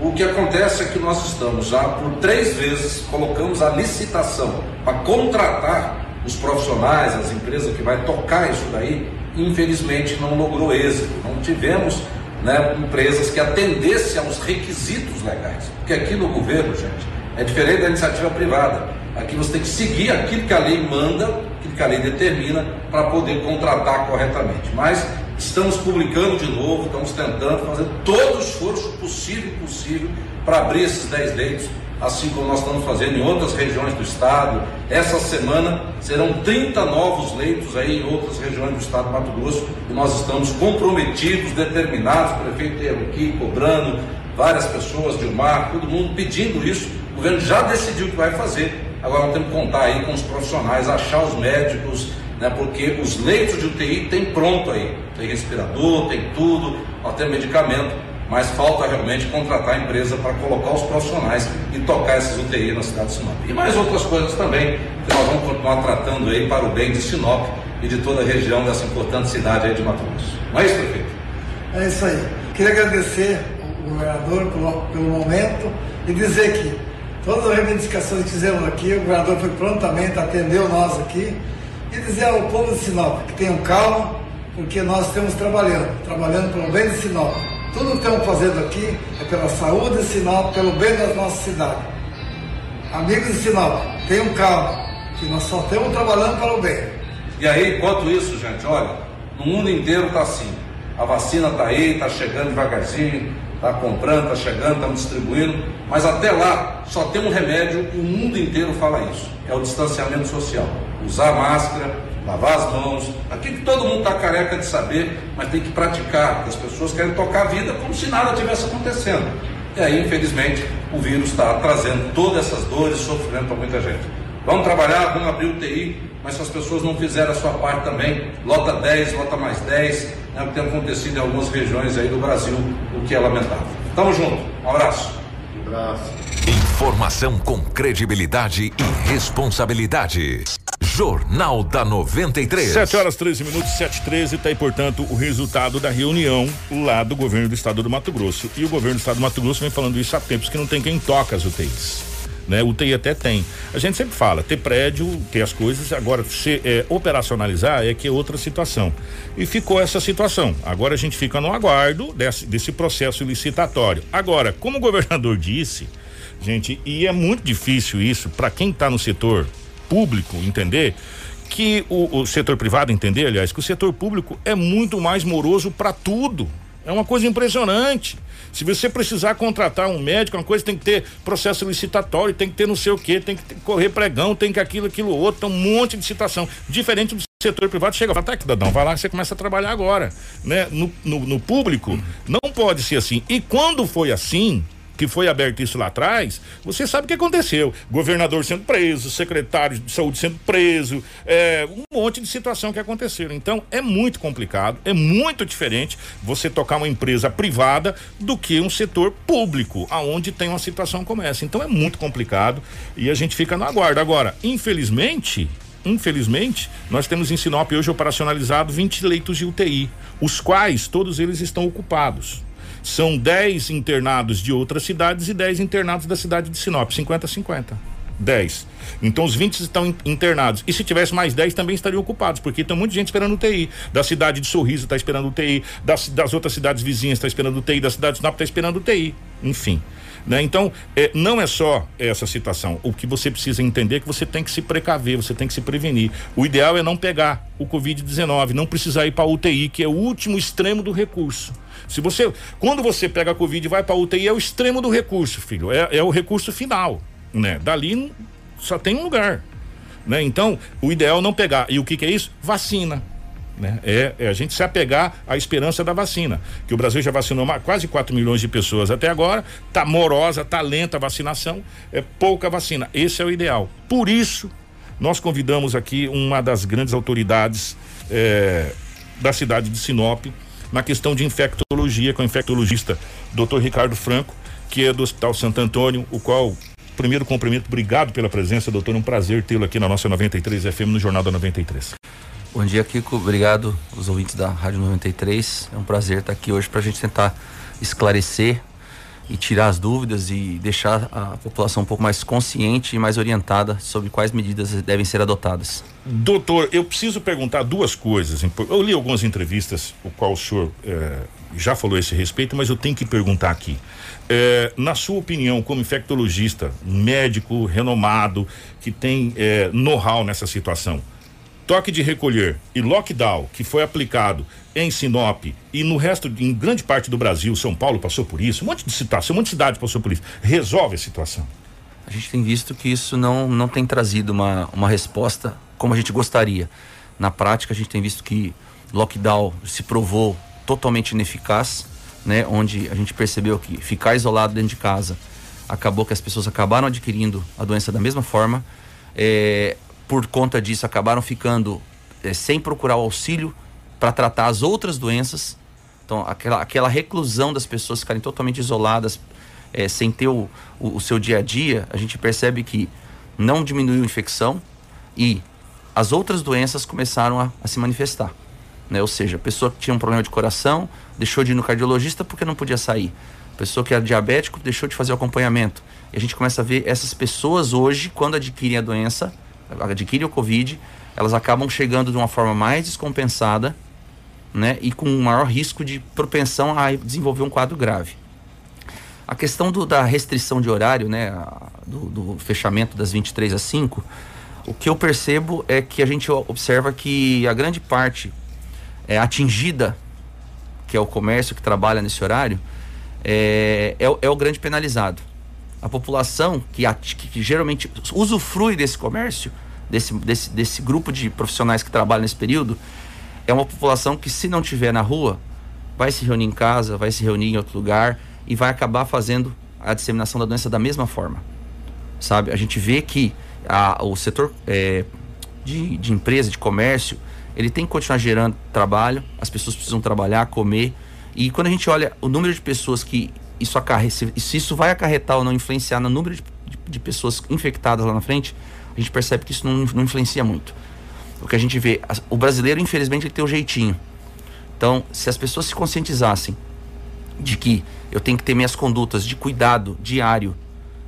O que acontece é que nós estamos já por três vezes colocamos a licitação para contratar os profissionais, as empresas que vai tocar isso daí, infelizmente não logrou êxito. Não tivemos né, empresas que atendessem aos requisitos legais. Porque aqui no governo, gente, é diferente da iniciativa privada. Aqui você tem que seguir aquilo que a lei manda, aquilo que a lei determina, para poder contratar corretamente. Mas estamos publicando de novo, estamos tentando fazer todo o esforço possível possível para abrir esses 10 leitos assim como nós estamos fazendo em outras regiões do estado. Essa semana serão 30 novos leitos aí em outras regiões do estado do Mato Grosso e nós estamos comprometidos, determinados, o prefeito aqui cobrando, várias pessoas, Dilmar, todo mundo pedindo isso. O governo já decidiu o que vai fazer. Agora nós temos que contar aí com os profissionais, achar os médicos, né, porque os leitos de UTI tem pronto aí. Tem respirador, tem tudo, até medicamento mas falta realmente contratar a empresa para colocar os profissionais e tocar essas UTI na cidade de Sinop. E mais outras coisas também que nós vamos continuar tratando aí para o bem de Sinop e de toda a região dessa importante cidade aí de Mato Grosso. Não é isso, prefeito? É isso aí. Queria agradecer o governador pelo, pelo momento e dizer que todas as reivindicações que fizemos aqui, o governador foi prontamente, atendeu nós aqui e dizer ao povo de Sinop que tenham calma, porque nós estamos trabalhando, trabalhando pelo bem de Sinop tudo que estamos fazendo aqui é pela saúde de Sinop, pelo bem da nossa cidade. Amigos de Sinop, tenham calma, que nós só estamos trabalhando para o bem. E aí, enquanto isso, gente, olha, no mundo inteiro está assim. A vacina está aí, está chegando devagarzinho, está comprando, está chegando, estamos distribuindo, mas até lá só tem um remédio e o mundo inteiro fala isso, é o distanciamento social. Usar máscara, lavar as mãos, aquilo que todo mundo está careca de saber, mas tem que praticar, porque as pessoas querem tocar a vida como se nada tivesse acontecendo. E aí, infelizmente, o vírus está trazendo todas essas dores e sofrimento para muita gente. Vamos trabalhar, vamos abrir o TI, mas se as pessoas não fizerem a sua parte também, lota 10, lota mais 10, é o que tem acontecido em algumas regiões aí do Brasil, o que é lamentável. Tamo junto, um abraço. Um abraço. Informação com credibilidade e responsabilidade. Jornal da 93. 7 horas 13 minutos, 7 e 13, tá aí, portanto, o resultado da reunião lá do governo do estado do Mato Grosso. E o governo do estado do Mato Grosso vem falando isso há tempos, que não tem quem toca as UTIs. Né? UTI até tem. A gente sempre fala, ter prédio, ter as coisas, agora se é, operacionalizar é que é outra situação. E ficou essa situação. Agora a gente fica no aguardo desse, desse processo licitatório. Agora, como o governador disse, gente, e é muito difícil isso para quem está no setor público entender que o, o, setor privado entender, aliás, que o setor público é muito mais moroso para tudo. É uma coisa impressionante. Se você precisar contratar um médico, uma coisa tem que ter processo licitatório, tem que ter não sei o que, tem que correr pregão, tem que aquilo, aquilo outro, um monte de citação. Diferente do setor privado, chega e fala, tá aqui, Dadão, vai lá que você começa a trabalhar agora. Né? No, no, no público, não pode ser assim. E quando foi assim, que foi aberto isso lá atrás, você sabe o que aconteceu. Governador sendo preso, secretário de saúde sendo preso, é, um monte de situação que aconteceram. Então é muito complicado, é muito diferente você tocar uma empresa privada do que um setor público, aonde tem uma situação como essa. Então é muito complicado e a gente fica no aguardo. Agora, infelizmente, infelizmente, nós temos em Sinop hoje operacionalizado 20 leitos de UTI, os quais todos eles estão ocupados. São 10 internados de outras cidades e 10 internados da cidade de Sinop, 50-50. 10. Então os 20 estão internados. E se tivesse mais 10 também estariam ocupados, porque tem muita gente esperando UTI. Da cidade de Sorriso está esperando UTI, das, das outras cidades vizinhas está esperando UTI, da cidade de Sinop está esperando UTI. Enfim. Né? Então, é, não é só essa situação. O que você precisa entender é que você tem que se precaver, você tem que se prevenir. O ideal é não pegar o Covid-19, não precisar ir para UTI, que é o último extremo do recurso. Se você, quando você pega a Covid e vai para UTI, é o extremo do recurso, filho. É, é o recurso final, né? Dali só tem um lugar, né? Então, o ideal é não pegar. E o que, que é isso? Vacina. Né? É, é, a gente se apegar à esperança da vacina. Que o Brasil já vacinou quase 4 milhões de pessoas até agora, tá morosa, tá lenta a vacinação, é pouca vacina. Esse é o ideal. Por isso, nós convidamos aqui uma das grandes autoridades é, da cidade de Sinop na questão de infectologia, com o infectologista Dr. Ricardo Franco, que é do Hospital Santo Antônio, o qual primeiro cumprimento, obrigado pela presença, doutor, um prazer tê-lo aqui na nossa 93 FM no Jornal da 93. Bom dia, Kiko. Obrigado os ouvintes da Rádio 93. É um prazer estar aqui hoje para a gente tentar esclarecer e tirar as dúvidas e deixar a população um pouco mais consciente e mais orientada sobre quais medidas devem ser adotadas. Doutor, eu preciso perguntar duas coisas. Eu li algumas entrevistas, o qual o senhor eh, já falou a esse respeito, mas eu tenho que perguntar aqui. Eh, na sua opinião, como infectologista, médico renomado, que tem eh, know-how nessa situação, toque de recolher e lockdown que foi aplicado em Sinop e no resto, em grande parte do Brasil, São Paulo passou por isso, um monte de situação, um monte de cidade passou por isso, resolve a situação? A gente tem visto que isso não, não tem trazido uma, uma resposta como a gente gostaria. Na prática, a gente tem visto que lockdown se provou totalmente ineficaz, né? Onde a gente percebeu que ficar isolado dentro de casa acabou que as pessoas acabaram adquirindo a doença da mesma forma. É, por conta disso, acabaram ficando é, sem procurar o auxílio para tratar as outras doenças. Então, aquela, aquela reclusão das pessoas ficarem totalmente isoladas, é, sem ter o, o, o, seu dia a dia, a gente percebe que não diminuiu a infecção e as outras doenças começaram a, a se manifestar. Né? Ou seja, a pessoa que tinha um problema de coração deixou de ir no cardiologista porque não podia sair. A pessoa que era diabético deixou de fazer o acompanhamento. E a gente começa a ver essas pessoas hoje, quando adquirem a doença, adquirem o Covid, elas acabam chegando de uma forma mais descompensada, né? E com maior risco de propensão a desenvolver um quadro grave. A questão do, da restrição de horário, né? Do, do, fechamento das 23 às 5, o que eu percebo é que a gente observa que a grande parte é atingida, que é o comércio que trabalha nesse horário, é, é, é o grande penalizado a população que, que, que, geralmente usufrui desse comércio, desse, desse, desse grupo de profissionais que trabalham nesse período, é uma população que, se não tiver na rua, vai se reunir em casa, vai se reunir em outro lugar e vai acabar fazendo a disseminação da doença da mesma forma. Sabe? A gente vê que a, o setor é, de, de empresa, de comércio, ele tem que continuar gerando trabalho, as pessoas precisam trabalhar, comer. E quando a gente olha o número de pessoas que isso acarreta, se isso vai acarretar ou não influenciar no número de, de, de, pessoas infectadas lá na frente, a gente percebe que isso não, não influencia muito. O que a gente vê, o brasileiro, infelizmente, ele tem o jeitinho. Então, se as pessoas se conscientizassem de que eu tenho que ter minhas condutas de cuidado diário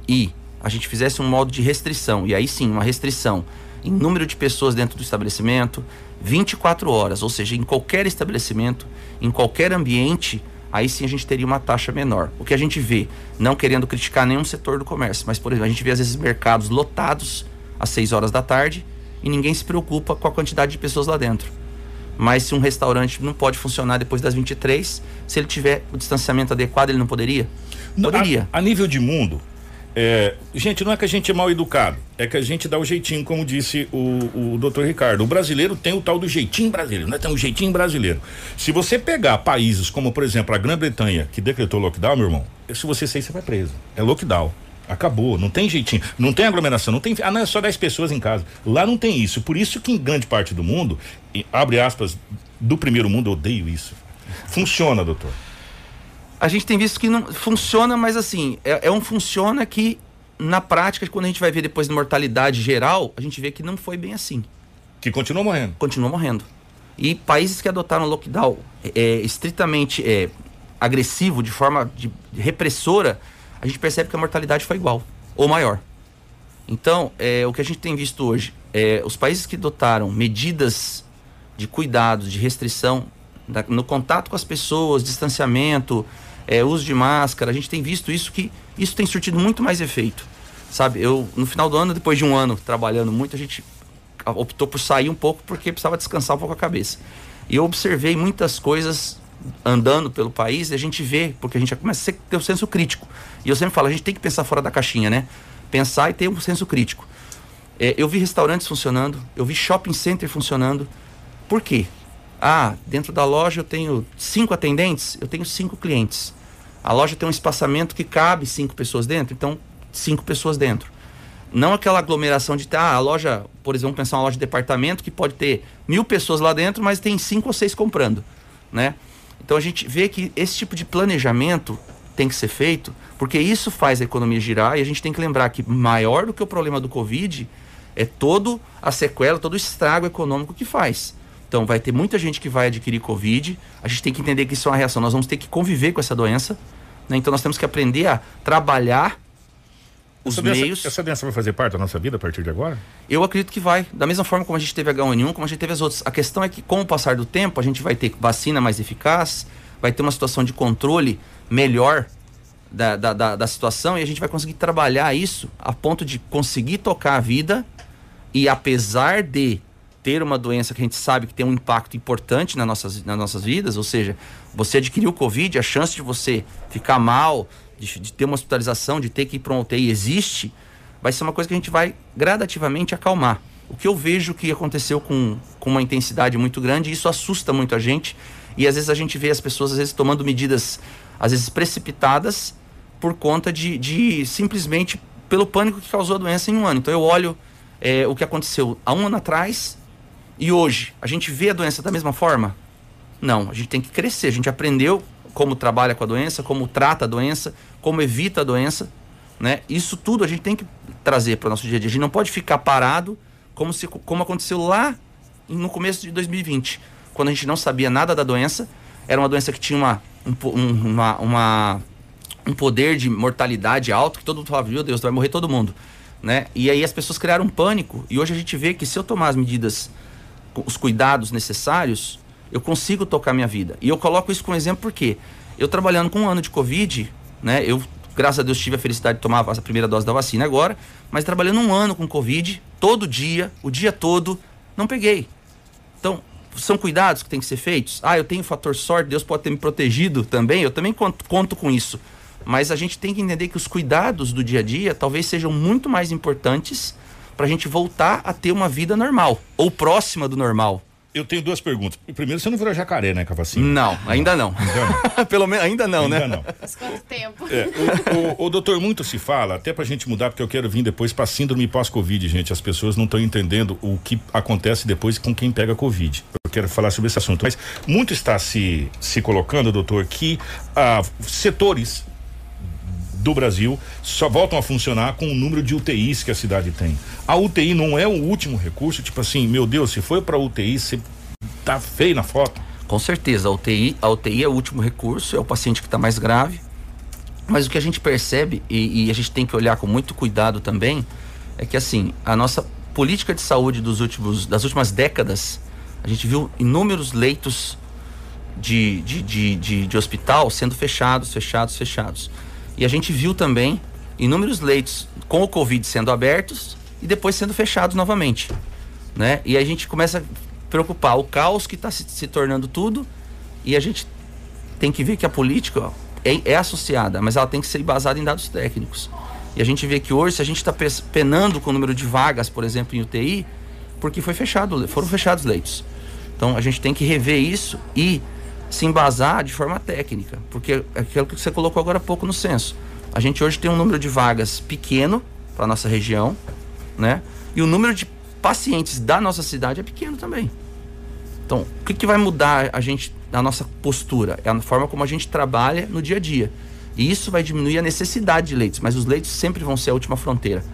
e a gente fizesse um modo de restrição, e aí sim, uma restrição em número de pessoas dentro do estabelecimento, 24 horas, ou seja, em qualquer estabelecimento, em qualquer ambiente, aí sim a gente teria uma taxa menor. O que a gente vê, não querendo criticar nenhum setor do comércio, mas por exemplo, a gente vê às vezes mercados lotados às 6 horas da tarde e ninguém se preocupa com a quantidade de pessoas lá dentro. Mas se um restaurante não pode funcionar depois das 23, se ele tiver o distanciamento adequado, ele não poderia? Poderia. A, a nível de mundo, é, gente, não é que a gente é mal educado, é que a gente dá o jeitinho, como disse o, o doutor Ricardo. O brasileiro tem o tal do jeitinho brasileiro, né? Tem um jeitinho brasileiro. Se você pegar países como, por exemplo, a Grã-Bretanha, que decretou lockdown, meu irmão, se você sair, você vai preso. É lockdown. Acabou, não tem jeitinho, não tem aglomeração, não tem. Ah, não, é só 10 pessoas em casa. Lá não tem isso. Por isso que em grande parte do mundo, abre aspas, do primeiro mundo, eu odeio isso. Funciona, doutor. A gente tem visto que não funciona, mas assim, é, é um funciona que na prática, quando a gente vai ver depois de mortalidade geral, a gente vê que não foi bem assim. Que continua morrendo. Continua morrendo. E países que adotaram lockdown é, estritamente é, agressivo, de forma de, de repressora, a gente percebe que a mortalidade foi igual ou maior. Então, é, o que a gente tem visto hoje, é, os países que adotaram medidas de cuidados, de restrição da- no contato com as pessoas, distanciamento, é, uso de máscara, a gente tem visto isso que isso tem surtido muito mais efeito. Sabe, eu no final do ano, depois de um ano trabalhando muito, a gente optou por sair um pouco porque precisava descansar um pouco a cabeça. E eu observei muitas coisas andando pelo país e a gente vê, porque a gente já começa a ter o senso crítico. E eu sempre falo, a gente tem que pensar fora da caixinha, né? Pensar e ter um senso crítico. É, eu vi restaurantes funcionando, eu vi shopping center funcionando. Por quê? Ah, dentro da loja eu tenho cinco atendentes, eu tenho cinco clientes. A loja tem um espaçamento que cabe cinco pessoas dentro, então cinco pessoas dentro. Não aquela aglomeração de ah, a loja, por exemplo, pensar uma loja de departamento que pode ter mil pessoas lá dentro, mas tem cinco ou seis comprando, né? Então a gente vê que esse tipo de planejamento tem que ser feito, porque isso faz a economia girar e a gente tem que lembrar que maior do que o problema do Covid é todo a sequela, todo o estrago econômico que faz. Então vai ter muita gente que vai adquirir Covid, a gente tem que entender que isso é uma reação, nós vamos ter que conviver com essa doença, né? então nós temos que aprender a trabalhar os essa doença- meios. essa doença vai fazer parte da nossa vida a partir de agora? Eu acredito que vai. Da mesma forma como a gente teve H1N1, como a gente teve as outras. A questão é que, com o passar do tempo, a gente vai ter vacina mais eficaz, vai ter uma situação de controle melhor da, da, da, da situação e a gente vai conseguir trabalhar isso a ponto de conseguir tocar a vida e, apesar de ter uma doença que a gente sabe que tem um impacto importante nas nossas, nas nossas vidas, ou seja, você adquiriu o Covid, a chance de você ficar mal, de, de ter uma hospitalização, de ter que ir para um UTI existe, vai ser uma coisa que a gente vai gradativamente acalmar. O que eu vejo que aconteceu com, com uma intensidade muito grande, isso assusta muito a gente. E às vezes a gente vê as pessoas, às vezes, tomando medidas, às vezes precipitadas, por conta de, de simplesmente pelo pânico que causou a doença em um ano. Então eu olho é, o que aconteceu há um ano atrás e hoje. A gente vê a doença da mesma forma? Não, a gente tem que crescer. A gente aprendeu como trabalha com a doença, como trata a doença, como evita a doença, né? Isso tudo a gente tem que trazer para o nosso dia a dia. A gente não pode ficar parado como, se, como aconteceu lá no começo de 2020, quando a gente não sabia nada da doença. Era uma doença que tinha uma, um, um- uma, uma- um poder de mortalidade alto, que todo mundo falava, meu Deus, vai morrer todo mundo. Né? E aí as pessoas criaram um pânico. E hoje a gente vê que se eu tomar as medidas, os cuidados necessários, eu consigo tocar minha vida. E eu coloco isso como exemplo porque eu trabalhando com um ano de Covid, né? Eu, graças a Deus, tive a felicidade de tomar a primeira dose da vacina agora, mas trabalhando um ano com Covid, todo dia, o dia todo, não peguei. Então, são cuidados que têm que ser feitos. Ah, eu tenho fator sorte, Deus pode ter me protegido também, eu também conto, conto com isso. Mas a gente tem que entender que os cuidados do dia a dia talvez sejam muito mais importantes para a gente voltar a ter uma vida normal, ou próxima do normal. Eu tenho duas perguntas. Primeiro, você não virou jacaré, né, Cavacinho? Não, ainda não. Pelo menos ainda não, Ainda né? não. Mas quanto tempo? É, o, o- o doutor, muito se fala, até pra gente mudar, porque eu quero vir depois pra síndrome pós-Covid, gente. As pessoas não estão entendendo o que acontece depois com quem pega Covid. Eu quero falar sobre esse assunto. Mas muito está se, se colocando, doutor, que ah, setores do Brasil só voltam a funcionar com o número de UTIs que a cidade tem. A UTI não é o último recurso, tipo assim, meu Deus, se foi para UTI, você tá feio na foto. Com certeza, a UTI, a UTI é o último recurso, é o paciente que está mais grave. Mas o que a gente percebe, e, e, a gente tem que olhar com muito cuidado também, é que assim, a nossa política de saúde dos últimos, das últimas décadas, a gente viu inúmeros leitos de, de, de, de, de hospital sendo fechados, fechados, fechados. E a gente viu também inúmeros leitos com o Covid sendo abertos e depois sendo fechados novamente. Né? E a gente começa a preocupar o caos que está se, se, tornando tudo e a gente tem que ver que a política ó, é, é, associada, mas ela tem que ser baseada em dados técnicos. E a gente vê que hoje, se a gente está penando com o número de vagas, por exemplo, em UTI, porque foi fechado, foram fechados leitos. Então a gente tem que rever isso e se embasar de forma técnica, porque é aquilo que você colocou agora há pouco no censo. A gente hoje tem um número de vagas pequeno para nossa região, né? E o número de pacientes da nossa cidade é pequeno também. Então, o que, que vai mudar a gente, a nossa postura? É a forma como a gente trabalha no dia a dia. E isso vai diminuir a necessidade de leitos, mas os leitos sempre vão ser a última fronteira.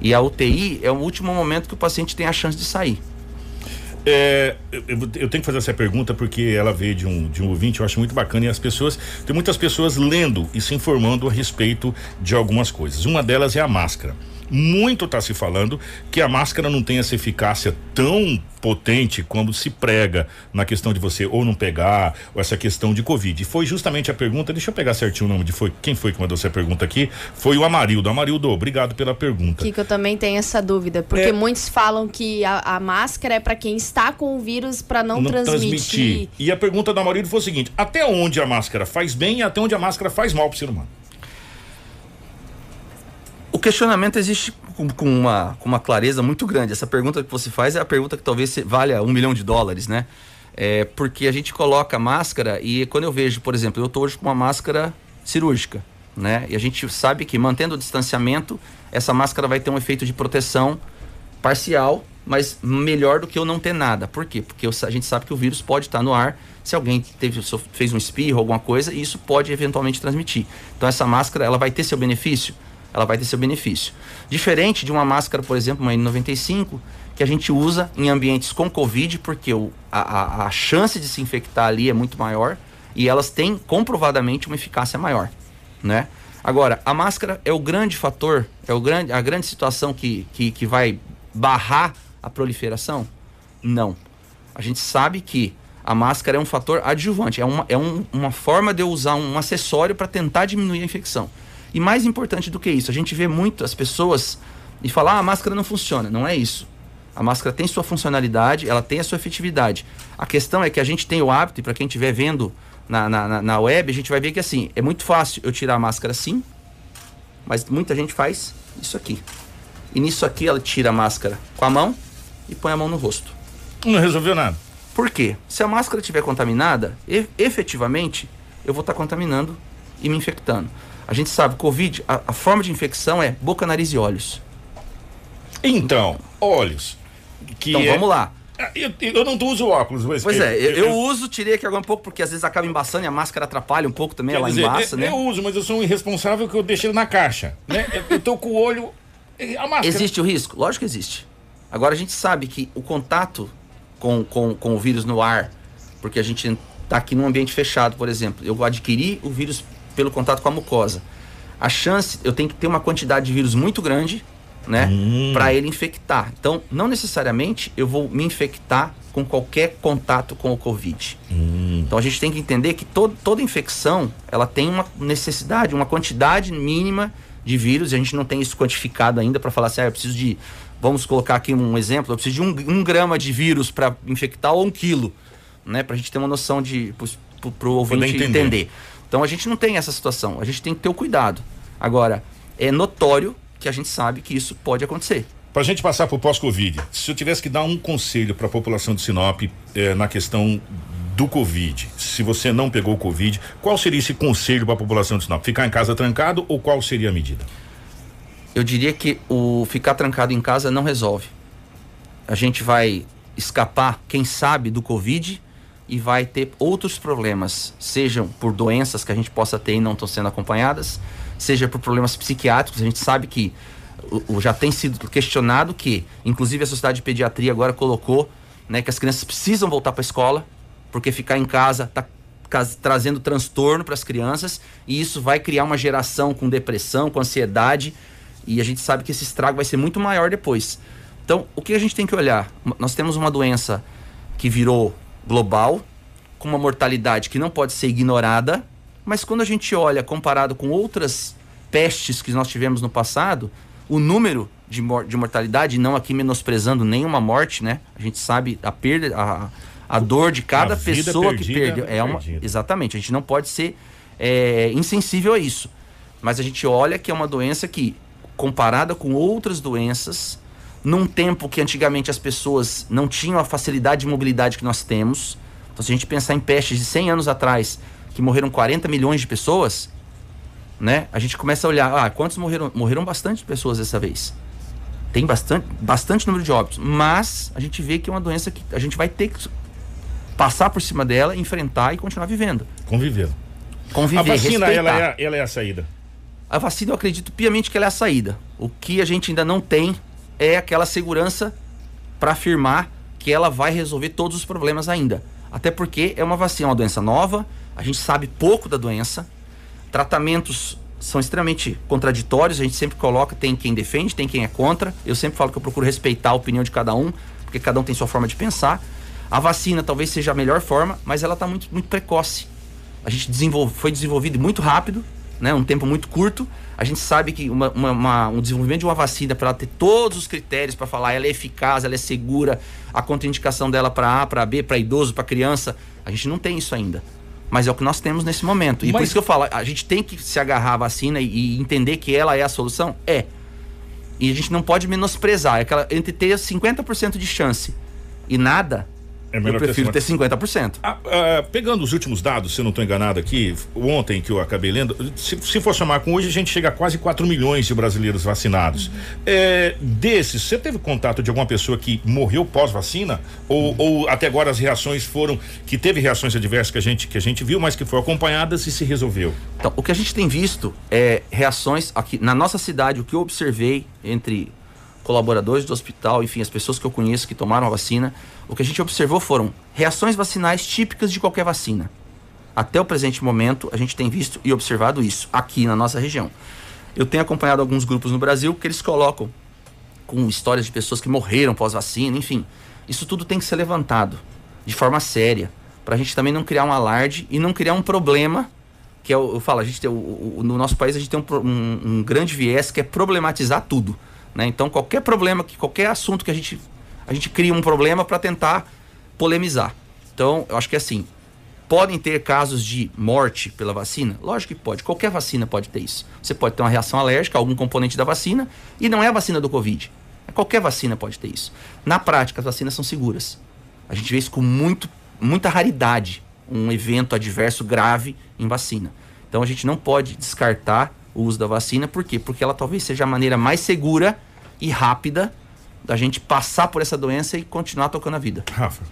E a UTI é o último momento que o paciente tem a chance de sair. É, eu, eu, tenho que fazer essa pergunta porque ela veio de um, de um ouvinte, eu acho muito bacana, e as pessoas, tem muitas pessoas lendo e se informando a respeito de algumas coisas. Uma delas é a máscara muito está se falando que a máscara não tem essa eficácia tão potente como se prega na questão de você ou não pegar, ou essa questão de Covid. E foi justamente a pergunta, deixa eu pegar certinho o nome de foi, quem foi que mandou essa pergunta aqui? Foi o Amarildo. Amarildo, obrigado pela pergunta. Que eu também tenho essa dúvida, porque é, muitos falam que a, a máscara é para quem está com o vírus para não, não transmitir. transmitir. E a pergunta do Amarildo foi o seguinte: até onde a máscara faz bem e até onde a máscara faz mal para o ser humano? O questionamento existe com, uma, com uma clareza muito grande. Essa pergunta que você faz é a pergunta que talvez valha um milhão de dólares, né? É porque a gente coloca máscara e quando eu vejo, por exemplo, eu estou hoje com uma máscara cirúrgica, né? E a gente sabe que mantendo o distanciamento, essa máscara vai ter um efeito de proteção parcial, mas melhor do que eu não ter nada. Por quê? Porque a gente sabe que o vírus pode estar no ar se alguém teve, fez um espirro, alguma coisa, e isso pode eventualmente transmitir. Então essa máscara, ela vai ter seu benefício? Ela vai ter seu benefício. Diferente de uma máscara, por exemplo, uma N95, que a gente usa em ambientes com Covid, porque o, a, a, chance de se infectar ali é muito maior e elas têm comprovadamente uma eficácia maior, né? Agora, a máscara é o grande fator, é o grande, a grande situação que, que, que vai barrar a proliferação? Não. A gente sabe que a máscara é um fator adjuvante, é uma, é um, uma forma de eu usar um acessório para tentar diminuir a infecção. E mais importante do que isso, a gente vê muito as pessoas e falar, ah, a máscara não funciona. Não é isso. A máscara tem sua funcionalidade, ela tem a sua efetividade. A questão é que a gente tem o hábito, e para quem estiver vendo na, na, na web, a gente vai ver que assim, é muito fácil eu tirar a máscara assim, mas muita gente faz isso aqui. E nisso aqui ela tira a máscara com a mão e põe a mão no rosto. Não resolveu nada. Por quê? Se a máscara estiver contaminada, efetivamente eu vou estar tá contaminando e me infectando. A gente sabe, Covid, a, a forma de infecção é boca, nariz e olhos. Então, olhos. então é... vamos lá. Ah, eu, eu, não uso óculos, mas. Pois é, eu, eu, uso, tirei aqui agora um pouco, porque às vezes acaba embaçando e a máscara atrapalha um pouco também, ela dizer, embaça, eu, né? Eu uso, mas eu sou um irresponsável que eu deixei na caixa. Né? eu tô com o olho. A máscara. Existe o risco? Lógico que existe. Agora a gente sabe que o contato com, com, com o vírus no ar, porque a gente tá aqui num ambiente fechado, por exemplo, eu adquiri o vírus pelo contato com a mucosa. A chance, eu tenho que ter uma quantidade de vírus muito grande, né, hum. para ele infectar. Então, não necessariamente eu vou me infectar com qualquer contato com o Covid. Hum. Então, a gente tem que entender que todo, toda infecção, ela tem uma necessidade, uma quantidade mínima de vírus, e a gente não tem isso quantificado ainda para falar assim, ah, eu preciso de, vamos colocar aqui um exemplo, eu preciso de um, um grama de vírus para infectar ou um quilo, né, para a gente ter uma noção de, para o ouvinte entender. entender. Então a gente não tem essa situação, a gente tem que ter o cuidado. Agora, é notório que a gente sabe que isso pode acontecer. Para a gente passar para o pós-Covid, se eu tivesse que dar um conselho para a população de Sinop eh, na questão do Covid, se você não pegou o Covid, qual seria esse conselho para a população de Sinop? Ficar em casa trancado ou qual seria a medida? Eu diria que o ficar trancado em casa não resolve. A gente vai escapar, quem sabe, do Covid e vai ter outros problemas, sejam por doenças que a gente possa ter e não estão sendo acompanhadas, seja por problemas psiquiátricos. A gente sabe que já tem sido questionado que, inclusive a Sociedade de Pediatria agora colocou né, que as crianças precisam voltar para a escola, porque ficar em casa está trazendo transtorno para as crianças e isso vai criar uma geração com depressão, com ansiedade e a gente sabe que esse estrago vai ser muito maior depois. Então, o que a gente tem que olhar? Nós temos uma doença que virou global, com uma mortalidade que não pode ser ignorada, mas quando a gente olha comparado com outras pestes que nós tivemos no passado, o número de, mor de mortalidade, não aqui menosprezando nenhuma morte, né? A gente sabe a perda, a, a dor de cada pessoa que perdeu. É uma, exatamente, a gente não pode ser é, insensível a isso. Mas a gente olha que é uma doença que, comparada com outras doenças, num tempo que antigamente as pessoas não tinham a facilidade de mobilidade que nós temos. Então, se a gente pensar em pestes de 100 anos atrás, que morreram 40 milhões de pessoas, né? A gente começa a olhar, ah, quantos morreram? Morreram bastante pessoas dessa vez. Tem bastante, bastante número de óbitos, mas a gente vê que é uma doença que a gente vai ter que passar por cima dela, enfrentar e continuar vivendo. Conviver. Conviver, A vacina, ela é, ela é a saída. A vacina eu acredito piamente que ela é a saída. O que a gente ainda não tem é aquela segurança para afirmar que ela vai resolver todos os problemas ainda. Até porque é uma vacina, é uma doença nova, a gente sabe pouco da doença, tratamentos são extremamente contraditórios, a gente sempre coloca, tem quem defende, tem quem é contra. Eu sempre falo que eu procuro respeitar a opinião de cada um, porque cada um tem sua forma de pensar. A vacina talvez seja a melhor forma, mas ela está muito, muito precoce. A gente desenvolve, foi desenvolvido muito rápido, né, um tempo muito curto. A gente sabe que uma, uma, uma, um desenvolvimento de uma vacina, para ela ter todos os critérios para falar, ela é eficaz, ela é segura, a contraindicação dela para A, para B, para idoso, para criança, a gente não tem isso ainda. Mas é o que nós temos nesse momento. E Mas... por isso que eu falo, a gente tem que se agarrar à vacina e, e entender que ela é a solução? É. E a gente não pode menosprezar. É aquela, entre ter 50% de chance e nada, é melhor eu prefiro ter, ter 50%. Ah, ah, pegando os últimos dados, se eu não estou enganado aqui, ontem que eu acabei lendo, se, se for chamar com hoje, a gente chega a quase 4 milhões de brasileiros vacinados. Uhum. É, desses, você teve contato de alguma pessoa que morreu pós-vacina? Ou, ou, até agora as reações foram, que teve reações adversas que a gente, que a gente viu, mas que foram acompanhadas e se resolveu? Então, o que a gente tem visto é reações aqui na nossa cidade, o que eu observei entre colaboradores do hospital, enfim, as pessoas que eu conheço que tomaram a vacina, o que a gente observou foram reações vacinais típicas de qualquer vacina. Até o presente momento, a gente tem visto e observado isso aqui na nossa região. Eu tenho acompanhado alguns grupos no Brasil que eles colocam com histórias de pessoas que morreram pós-vacina, enfim. Isso tudo tem que ser levantado de forma séria, para a gente também não criar um alarde e não criar um problema que é, eu falo, a gente tem, o, o, no nosso país a gente tem um, um, um grande viés que é problematizar tudo. Né? Então, qualquer problema, que qualquer assunto que a gente, a gente cria um problema para tentar polemizar. Então, eu acho que assim, podem ter casos de morte pela vacina? Lógico que pode. Qualquer vacina pode ter isso. Você pode ter uma reação alérgica a algum componente da vacina e não é a vacina do Covid. Qualquer vacina pode ter isso. Na prática, as vacinas são seguras. A gente vê isso com muito, muita raridade, um evento adverso grave em vacina. Então a gente não pode descartar o uso da vacina, por quê? Porque ela talvez seja a maneira mais segura e rápida da gente passar por essa doença e continuar tocando a vida. Rafa.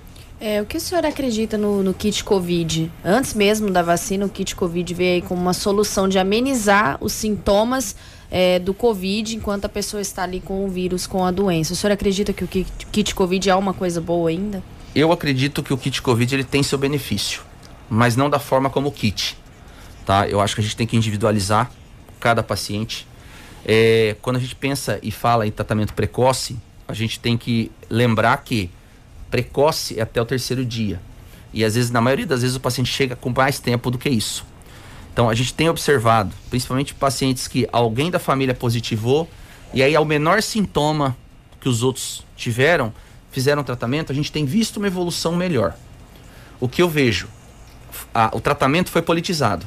É, o que o senhor acredita no, no, kit Covid? Antes mesmo da vacina, o kit Covid veio aí como uma solução de amenizar os sintomas é, do Covid enquanto a pessoa está ali com o vírus, com a doença. O senhor acredita que o kit, kit Covid é uma coisa boa ainda? Eu acredito que o kit Covid ele tem seu benefício, mas não da forma como o kit. Tá? Eu acho que a gente tem que individualizar cada paciente é, quando a gente pensa e fala em tratamento precoce, a gente tem que lembrar que precoce é até o terceiro dia. E às vezes, na maioria das vezes, o paciente chega com mais tempo do que isso. Então, a gente tem observado, principalmente pacientes que alguém da família positivou, e aí, ao menor sintoma que os outros tiveram, fizeram tratamento, a gente tem visto uma evolução melhor. O que eu vejo? A, o tratamento foi politizado.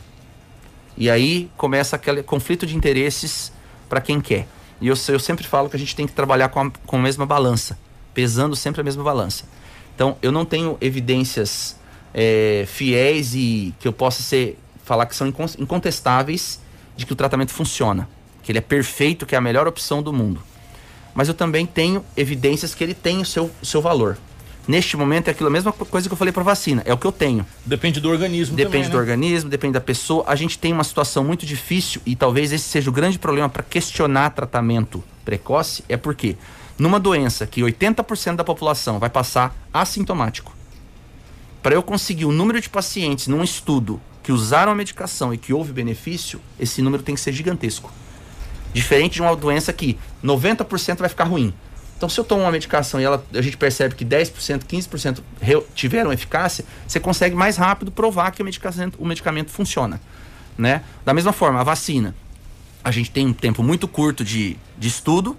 E aí começa aquele conflito de interesses para quem quer. E eu, eu sempre falo que a gente tem que trabalhar com a, com a mesma balança, pesando sempre a mesma balança. Então, eu não tenho evidências é, fiéis e que eu possa ser falar que são incontestáveis de que o tratamento funciona, que ele é perfeito, que é a melhor opção do mundo. Mas eu também tenho evidências que ele tem o seu, o seu valor. Neste momento é aquilo, a mesma coisa que eu falei para vacina, é o que eu tenho. Depende do organismo Depende também, do né? organismo, depende da pessoa. A gente tem uma situação muito difícil e talvez esse seja o grande problema para questionar tratamento precoce, é porque numa doença que 80% da população vai passar assintomático, para eu conseguir o número de pacientes num estudo que usaram a medicação e que houve benefício, esse número tem que ser gigantesco. Diferente de uma doença que 90% vai ficar ruim. Então, se eu tomo uma medicação e ela, a gente percebe que 10%, 15% re- tiveram eficácia, você consegue mais rápido provar que o medicamento, o medicamento funciona. Né? Da mesma forma, a vacina. A gente tem um tempo muito curto de, de estudo,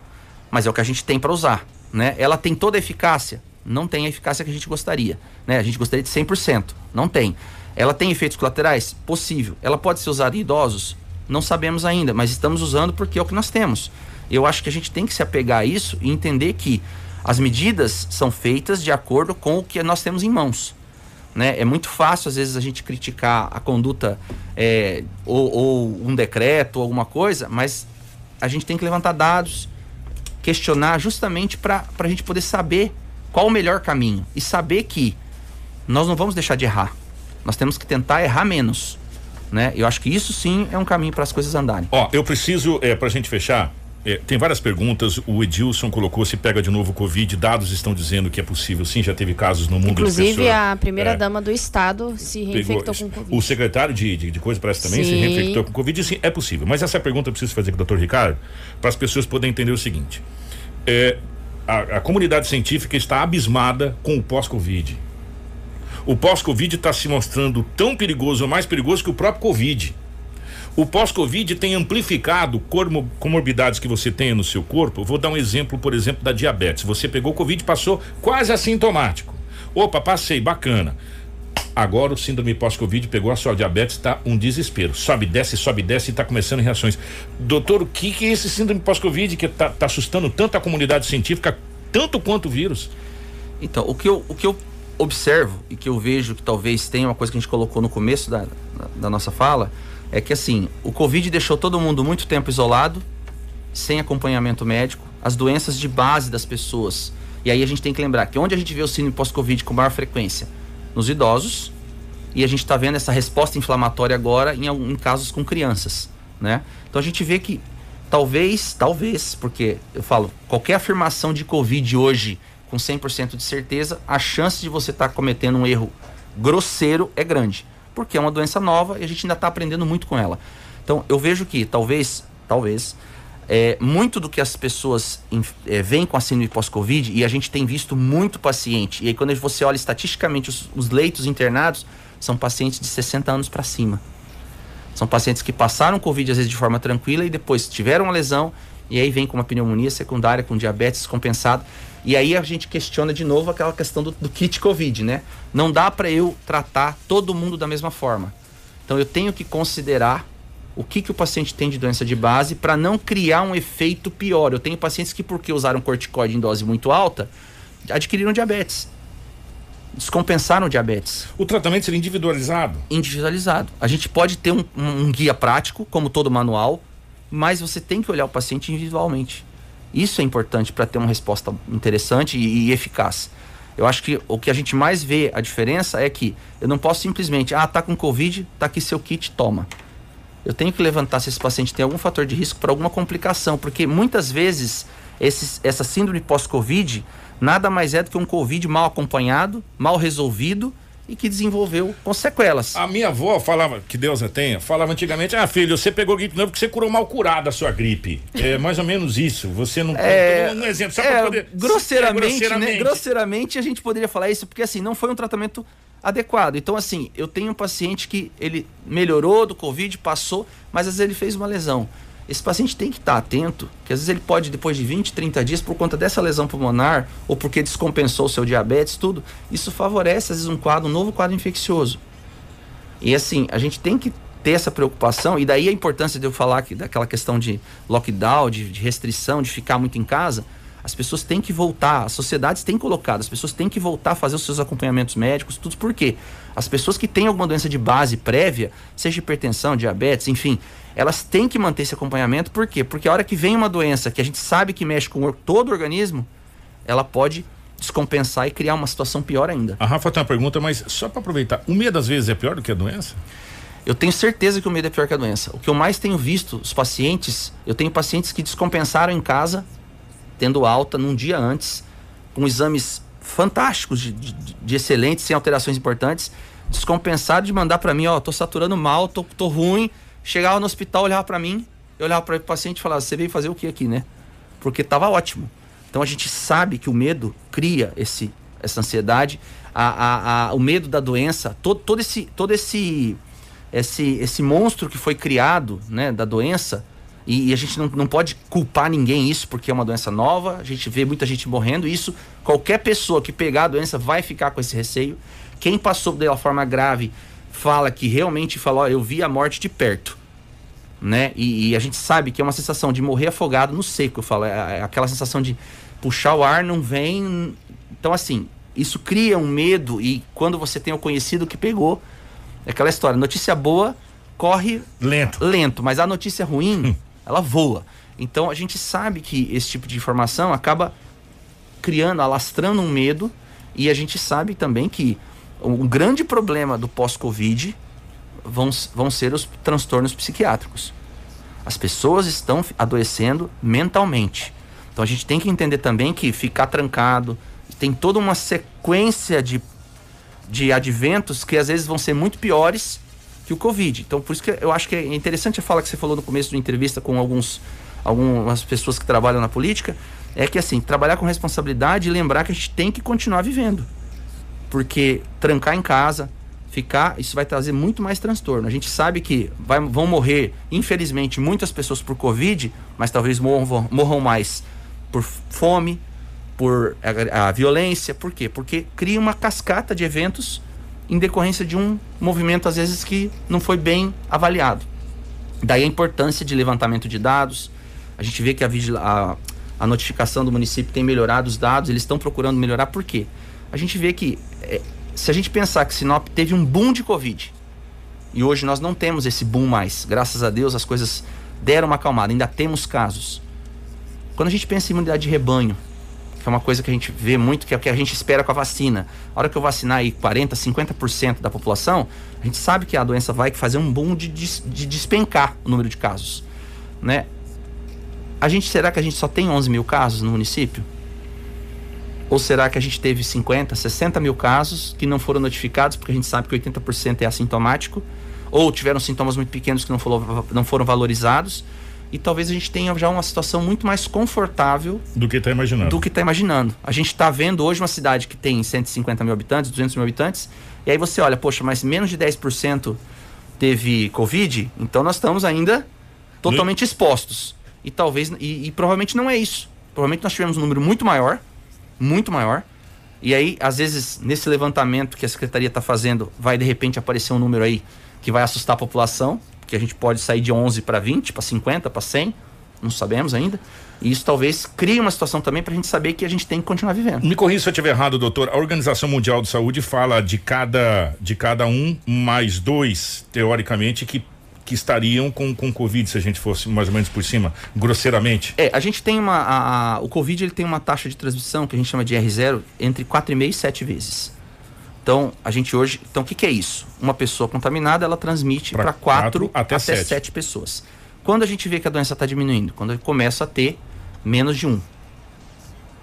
mas é o que a gente tem para usar. Né? Ela tem toda a eficácia? Não tem a eficácia que a gente gostaria. Né? A gente gostaria de 100%. Não tem. Ela tem efeitos colaterais? Possível. Ela pode ser usada em idosos? Não sabemos ainda, mas estamos usando porque é o que nós temos. Eu acho que a gente tem que se apegar a isso e entender que as medidas são feitas de acordo com o que nós temos em mãos. Né? É muito fácil, às vezes, a gente criticar a conduta é, ou, ou um decreto ou alguma coisa, mas a gente tem que levantar dados, questionar justamente para a gente poder saber qual o melhor caminho e saber que nós não vamos deixar de errar. Nós temos que tentar errar menos. Né? Eu acho que isso sim é um caminho para as coisas andarem. Ó, eu preciso, é, pra gente fechar, é, tem várias perguntas. O Edilson colocou se pega de novo o Covid. Dados estão dizendo que é possível. Sim, já teve casos no mundo. Inclusive, a primeira é, dama do estado se pegou reinfectou isso. com Covid. O secretário de, de, de coisa parece também se Sim. reinfectou com Covid. Sim, é possível. Mas essa pergunta eu preciso fazer com o doutor Ricardo para as pessoas poderem entender o seguinte: é, a, a comunidade científica está abismada com o pós-Covid. O pós-Covid está se mostrando tão perigoso ou mais perigoso que o próprio Covid. O pós-Covid tem amplificado comorbidades que você tenha no seu corpo. Vou dar um exemplo, por exemplo, da diabetes. Você pegou Covid, passou quase assintomático. Opa, passei, bacana. Agora o síndrome pós-Covid pegou a sua diabetes, está um desespero. Sobe, desce, sobe, desce e está começando reações. Doutor, o que, que é esse síndrome pós-Covid que está assustando tanto a comunidade científica, tanto quanto o vírus? Então, o que eu, o que eu observo e que eu vejo que talvez tenha uma coisa que a gente colocou no começo da, da, da nossa fala, é que assim, o Covid deixou todo mundo muito tempo isolado, sem acompanhamento médico, as doenças de base das pessoas. E aí a gente tem que lembrar que onde a gente vê o síndrome pós-Covid com maior frequência? Nos idosos, e a gente está vendo essa resposta inflamatória agora em, em casos com crianças, né? Então a gente vê que talvez, talvez, porque eu falo, qualquer afirmação de Covid hoje com 100% de certeza, a chance de você estar cometendo um erro grosseiro é grande, porque é uma doença nova e a gente ainda está aprendendo muito com ela. Então eu vejo que talvez, talvez, é, muito do que as pessoas é, com a síndrome pós-Covid, e a gente tem visto muito paciente, e aí quando você olha estatisticamente os, os leitos internados, são pacientes de 60 anos para cima. São pacientes que passaram Covid às vezes de forma tranquila e depois tiveram uma lesão, e aí vem com uma pneumonia secundária, com diabetes compensado. E aí a gente questiona de novo aquela questão do, do kit Covid, né? Não dá para eu tratar todo mundo da mesma forma. Então eu tenho que considerar o que, que o paciente tem de doença de base para não criar um efeito pior. Eu tenho pacientes que, porque usaram corticoide em dose muito alta, adquiriram diabetes. Descompensaram o diabetes. O tratamento seria individualizado? Individualizado. A gente pode ter um, um- um guia prático, como todo manual, mas você tem que olhar o paciente individualmente. Isso é importante para ter uma resposta interessante e, e eficaz. Eu acho que o que a gente mais vê a diferença é que eu não posso simplesmente, ah, tá com Covid, tá aqui seu kit, toma. Eu tenho que levantar se esse paciente tem algum fator de risco para alguma complicação, porque muitas vezes esses, essa síndrome pós-Covid nada mais é do que um Covid mal acompanhado, mal resolvido e que desenvolveu com sequelas. A minha avó falava, que Deus a tenha, falava antigamente: ah, filho, você pegou gripe não porque você curou mal curada a sua gripe. É mais ou menos isso. Você não. É, um exemplo, só é, pra poder. grosseiramente, É, grosseiramente. né? Grosseiramente a gente poderia falar isso, porque assim, não foi um tratamento adequado. Então, assim, eu tenho um paciente que ele melhorou do Covid, passou, mas às vezes ele fez uma lesão. Esse paciente tem que estar atento, que às vezes ele pode, depois de 20, 30 dias, por conta dessa lesão pulmonar, ou porque descompensou o seu diabetes, tudo, isso favorece, às vezes, um quadro, um novo quadro infeccioso. E assim, a gente tem que ter essa preocupação, e daí a importância de eu falar que, daquela questão de lockdown, de, de restrição, de ficar muito em casa. As pessoas têm que voltar, as sociedades têm colocado, as pessoas têm que voltar a fazer os seus acompanhamentos médicos, tudo por quê? As pessoas que têm alguma doença de base prévia, seja hipertensão, diabetes, enfim, elas têm que manter esse acompanhamento, por quê? Porque a hora que vem uma doença que a gente sabe que mexe com todo o organismo, ela pode descompensar e criar uma situação pior ainda. A Rafa tem uma pergunta, mas só para aproveitar, o medo às vezes é pior do que a doença? Eu tenho certeza que o medo é pior que a doença. O que eu mais tenho visto, os pacientes, eu tenho pacientes que descompensaram em casa, tendo alta num dia antes, com exames fantásticos, de, de, de excelentes, sem alterações importantes, descompensaram de mandar para mim, ó, tô saturando mal, tô, tô ruim. Chegava no hospital, olhava para mim, eu olhava para o paciente e falava, você veio fazer o que aqui, né? Porque tava ótimo. Então a gente sabe que o medo cria esse, essa ansiedade, a, a, a, o medo da doença, todo, todo esse, todo esse esse, esse monstro que foi criado, né, da doença, e, e, a gente não, não pode culpar ninguém isso porque é uma doença nova, a gente vê muita gente morrendo, e isso, qualquer pessoa que pegar a doença vai ficar com esse receio. Quem passou dela forma grave fala que realmente falou, eu vi a morte de perto. Né? E, e, a gente sabe que é uma sensação de morrer afogado no seco, eu falo, é, é aquela sensação de puxar o ar, não vem. Então, assim, isso cria um medo, e quando você tem o conhecido que pegou, é aquela história, notícia boa corre lento, lento mas a notícia ruim. ela voa. Então a gente sabe que esse tipo de informação acaba criando, alastrando um medo e a gente sabe também que um grande problema do pós-Covid vão, vão ser os transtornos psiquiátricos. As pessoas estão adoecendo mentalmente. Então a gente tem que entender também que ficar trancado tem toda uma sequência de de adventos que às vezes vão ser muito piores que o Covid. Então, por isso que eu acho que é interessante a fala que você falou no começo da entrevista com alguns, algumas pessoas que trabalham na política, é que assim, trabalhar com responsabilidade e lembrar que a gente tem que continuar vivendo. Porque trancar em casa, ficar, isso vai trazer muito mais transtorno. A gente sabe que vai, vão morrer, infelizmente, muitas pessoas por Covid, mas talvez morram, morram mais por fome, por a, a, violência. Por quê? Porque cria uma cascata de eventos em decorrência de um movimento, às vezes, que não foi bem avaliado. Daí a importância de levantamento de dados. A gente vê que a, a, a notificação do município tem melhorado os dados, eles estão procurando melhorar. Por quê? A gente vê que, é, se a gente pensar que Sinop teve um boom de Covid, e hoje nós não temos esse boom mais, graças a Deus as coisas deram uma acalmada, ainda temos casos. Quando a gente pensa em imunidade de rebanho, que é uma coisa que a gente vê muito, que é o que a gente espera com a vacina. A hora que eu vacinar aí 40%, 50% da população, a gente sabe que a doença vai fazer um boom de, de, de despencar o número de casos. Né? A gente, será que a gente só tem 11 mil casos no município? Ou será que a gente teve 50, 60 mil casos que não foram notificados, porque a gente sabe que 80% é assintomático, ou tiveram sintomas muito pequenos que não foram, não foram valorizados? E talvez a gente tenha já uma situação muito mais confortável do que está imaginando. Do que está imaginando. A gente está vendo hoje uma cidade que tem 150 mil habitantes, 200 mil habitantes, e aí você olha, poxa, mas menos de 10% teve Covid, então nós estamos ainda totalmente expostos. E talvez, e, e provavelmente não é isso. Provavelmente nós tivemos um número muito maior, muito maior. E aí, às vezes, nesse levantamento que a secretaria está fazendo, vai de repente aparecer um número aí que vai assustar a população que a gente pode sair de 11 para 20, para 50, para 100, não sabemos ainda. E isso talvez crie uma situação também para a gente saber que a gente tem que continuar vivendo. Me corrija se eu estiver errado, doutor. A Organização Mundial de Saúde fala de cada, de cada um mais dois, teoricamente, que que estariam com, com Covid, se a gente fosse mais ou menos por cima, grosseiramente? É, a gente tem uma. A, a, o Covid ele tem uma taxa de transmissão que a gente chama de R0 entre 4,5 e 7 vezes. Então, a gente hoje. Então, o que, que é isso? Uma pessoa contaminada, ela transmite para quatro, até, até sete. sete. pessoas. Quando a gente vê que a doença está diminuindo? Quando começa a ter menos de um.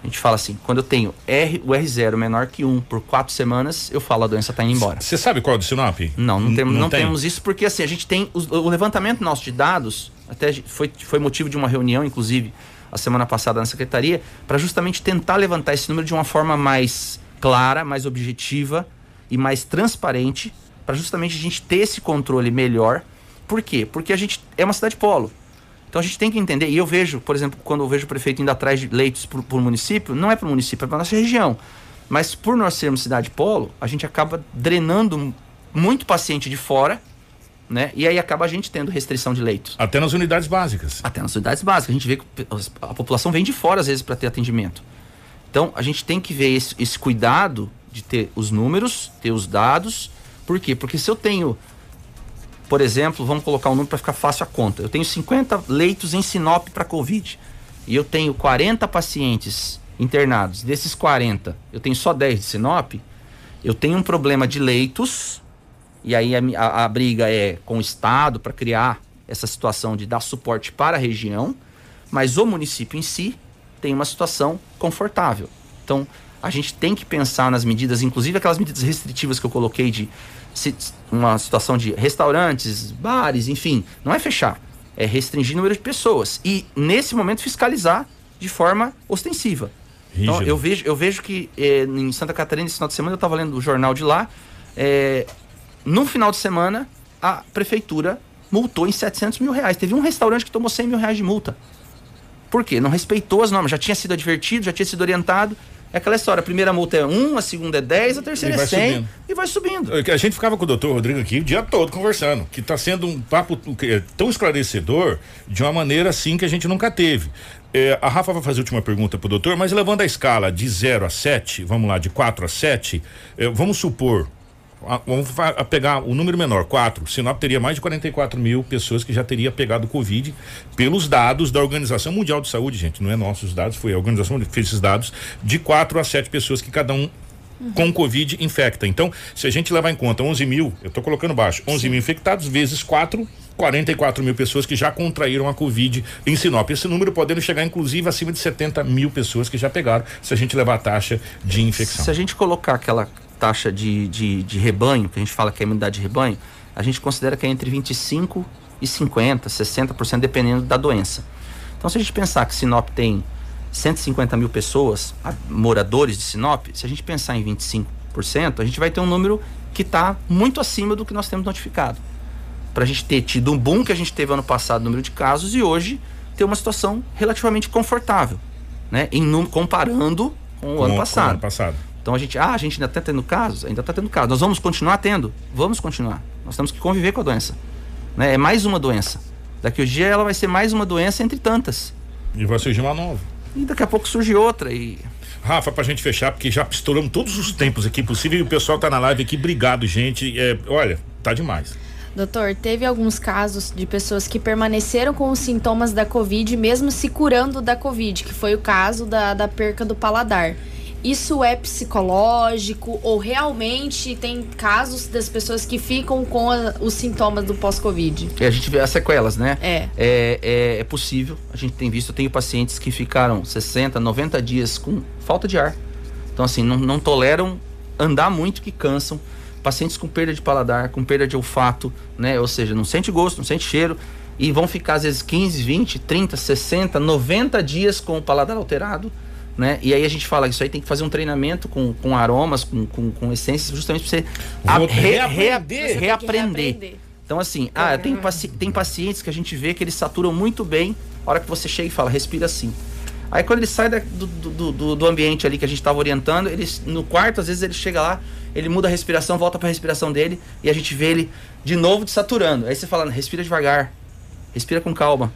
A gente fala assim, quando eu tenho R, o R0 menor que 1 por quatro semanas, eu falo a doença está indo embora. Você sabe qual é do Sinop? Não, não, temos, não, não tem? temos isso porque assim, a gente tem o, o, levantamento nosso de dados, até foi, foi motivo de uma reunião, inclusive, a semana passada na secretaria, para justamente tentar levantar esse número de uma forma mais clara, mais objetiva e mais transparente para justamente a gente ter esse controle melhor. Por quê? Porque a gente é uma cidade polo. Então a gente tem que entender, e eu vejo, por exemplo, quando eu vejo o prefeito indo atrás de leitos para o município, não é para o município, é para nossa região. Mas por nós sermos cidade polo, a gente acaba drenando muito paciente de fora, né? E aí acaba a gente tendo restrição de leitos. Até nas unidades básicas. Até nas unidades básicas. A gente vê que a população vem de fora às vezes para ter atendimento. Então a gente tem que ver esse, esse cuidado de ter os números, ter os dados. Por quê? Porque se eu tenho, por exemplo, vamos colocar um número para ficar fácil a conta. Eu tenho 50 leitos em Sinop para Covid e eu tenho 40 pacientes internados. Desses 40, eu tenho só 10 de Sinop, eu tenho um problema de leitos, e aí a, a, a briga é com o Estado para criar essa situação de dar suporte para a região, mas o município em si tem uma situação confortável. Então, a gente tem que pensar nas medidas, inclusive aquelas medidas restritivas que eu coloquei de uma situação de restaurantes, bares, enfim, não é fechar, é restringir o número de pessoas e nesse momento fiscalizar de forma ostensiva. Então, eu vejo, eu vejo que eh, em Santa Catarina, esse final de semana, eu estava lendo o jornal de lá. Eh, no final de semana, a prefeitura multou em 700 mil reais. Teve um restaurante que tomou 100 mil reais de multa. Por quê? Não respeitou as normas. Já tinha sido advertido, já tinha sido orientado. É aquela história, a primeira multa é 1, a segunda é 10, a terceira é 100 subindo. e vai subindo. A gente ficava com o doutor Rodrigo aqui o dia todo conversando, que está sendo um papo é tão esclarecedor de uma maneira assim que a gente nunca teve. É, a Rafa vai fazer a última pergunta pro doutor, mas levando a escala de 0 a 7, vamos lá, de 4 a 7, é, vamos supor, vamos a pegar o número menor, 4. Sinop teria mais de 44 mil pessoas que já teria pegado Covid pelos dados da Organização Mundial de Saúde, gente. Não é nossos dados, foi a organização que fez esses dados, de 4 a 7 pessoas que cada um com Covid infecta. Então, se a gente levar em conta 11 mil, eu estou colocando baixo, 11 Sim. mil infectados vezes 4, 44 mil pessoas que já contraíram a Covid em Sinop. Esse número podendo chegar, inclusive, acima de 70 mil pessoas que já pegaram, se a gente levar a taxa de infecção. Se a gente colocar aquela taxa de, de, de rebanho, que a gente fala que é a imunidade de rebanho, a gente considera que é entre 25 e 50, 60%, dependendo da doença. Então, se a gente pensar que Sinop tem 150 mil pessoas, moradores de Sinop, se a gente pensar em 25%, a gente vai ter um número que está muito acima do que nós temos notificado. Para a gente ter tido um boom que a gente teve ano passado no número de casos e hoje ter uma situação relativamente confortável, né? Em, comparando com o ano passado. Com o ano passado. Então a gente, ah, a gente ainda está tendo casos? Ainda está tendo casos. Nós vamos continuar tendo? Vamos continuar. Nós temos que conviver com a doença. Né? É mais uma doença. Daqui a dia ela vai ser mais uma doença entre tantas. E vai surgir uma nova. E daqui a pouco surge outra e. Rafa, pra gente fechar, porque já estouramos todos os tempos aqui possível e o pessoal tá na live aqui. Obrigado, gente. É, olha, tá demais. Doutor, teve alguns casos de pessoas que permaneceram com os sintomas da Covid, mesmo se curando da Covid, que foi o caso da, da perca do paladar isso é psicológico ou realmente tem casos das pessoas que ficam com a, os sintomas do pós-Covid? A gente vê as sequelas, né? É. é. É, é. possível, a gente tem visto, eu tenho pacientes que ficaram 60, 90 dias com falta de ar. Então, assim, não, não toleram andar muito que cansam. Pacientes com perda de paladar, com perda de olfato, né? Ou seja, não sente gosto, não sente cheiro. E vão ficar às vezes 15, 20, 30, 60, 90 dias com o paladar alterado né? E aí a gente fala que isso aí tem que fazer um treinamento com, com aromas, com, com, com essências, justamente para você a, re, reaprender. Re, reaprender. Então, assim, ah, tem, paci tem pacientes que a gente vê que eles saturam muito bem a hora que você chega e fala, respira assim. Aí quando ele sai da, do, do, do, do, ambiente ali que a gente estava orientando, eles, no quarto, às vezes ele chega lá, ele muda a respiração, volta para a respiração dele e a gente vê ele de novo desaturando. Aí você fala, respira devagar, respira com calma.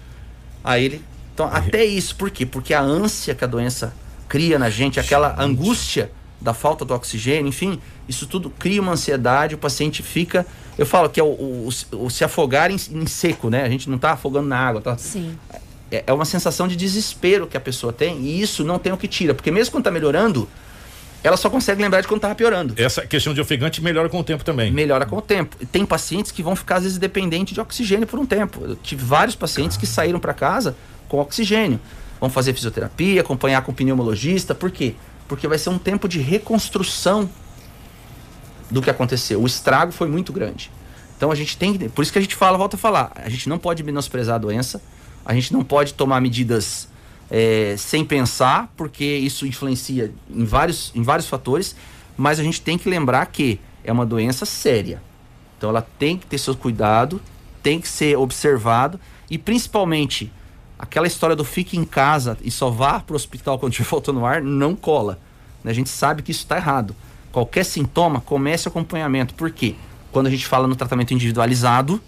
Aí ele. Então, até isso, por quê? Porque a ânsia que a doença cria na gente aquela angústia da falta do oxigênio, enfim, isso tudo cria uma ansiedade, o paciente fica. Eu falo que é o, o, o se afogar em, em, seco, né? A gente não está afogando na água, tá? Sim. É, é, uma sensação de desespero que a pessoa tem, e isso não tem o que tira, porque mesmo quando está melhorando, ela só consegue lembrar de quando estava piorando. Essa questão de ofegante melhora com o tempo também. Melhora com o tempo. Tem pacientes que vão ficar, às vezes, dependentes de oxigênio por um tempo. Eu tive vários pacientes que saíram para casa com oxigênio. Vamos fazer fisioterapia, acompanhar com pneumologista. Por quê? Porque vai ser um tempo de reconstrução do que aconteceu. O estrago foi muito grande. Então a gente tem que. Por isso que a gente fala, volta a falar. A gente não pode menosprezar a doença. A gente não pode tomar medidas é, sem pensar, porque isso influencia em vários, em vários fatores. Mas a gente tem que lembrar que é uma doença séria. Então ela tem que ter seu cuidado, tem que ser observado e principalmente aquela história do fique em casa e só vá para o hospital quando estiver faltando ar não cola. Né? A gente sabe que isso está errado. Qualquer sintoma, comece o acompanhamento. Por quê? Quando a gente fala no tratamento individualizado,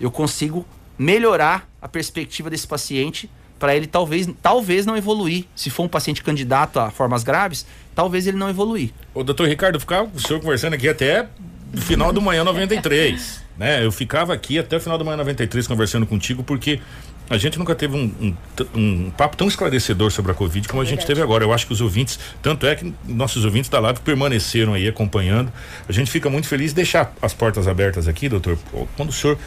eu consigo melhorar a perspectiva desse paciente para ele talvez, talvez não evoluir. Se for um paciente candidato a formas graves, talvez ele não evoluir. O doutor Ricardo, ficar o senhor conversando aqui até final do manhã 93, né? Eu ficava aqui até o final do manhã 93 conversando contigo porque a gente nunca teve um, um, um, papo tão esclarecedor sobre a Covid como a gente teve agora. Eu acho que os ouvintes, tanto é que nossos ouvintes da live permaneceram aí acompanhando. A gente fica muito feliz de deixar as portas abertas aqui, doutor. Quando o senhor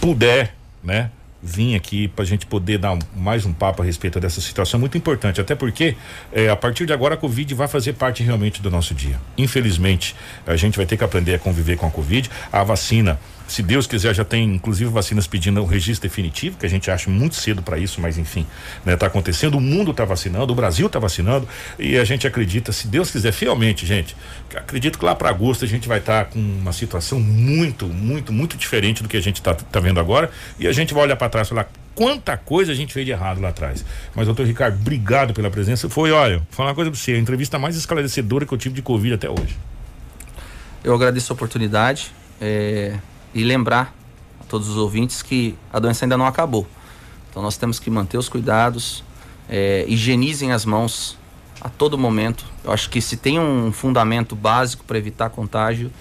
puder, né? vir aqui para a gente poder dar mais um papo a respeito dessa situação muito importante, até porque é, a partir de agora a Covid vai fazer parte realmente do nosso dia. Infelizmente, a gente vai ter que aprender a conviver com a Covid. A vacina se Deus quiser, já tem inclusive vacinas pedindo o registro definitivo, que a gente acha muito cedo para isso, mas enfim, né, tá acontecendo. O mundo está vacinando, o Brasil está vacinando e a gente acredita, se Deus quiser, fielmente, gente, acredito que lá para agosto a gente vai estar tá com uma situação muito, muito, muito diferente do que a gente está tá vendo agora e a gente vai olhar para trás e falar quanta coisa a gente fez de errado lá atrás. Mas, doutor Ricardo, obrigado pela presença. Foi, olha, vou falar uma coisa para você, a entrevista mais esclarecedora que eu tive de Covid até hoje. Eu agradeço a oportunidade. É, e lembrar a todos os ouvintes que a doença ainda não acabou. Então nós temos que manter os cuidados, é, higienizem as mãos a todo momento. Eu acho que se tem um fundamento básico para evitar contágio,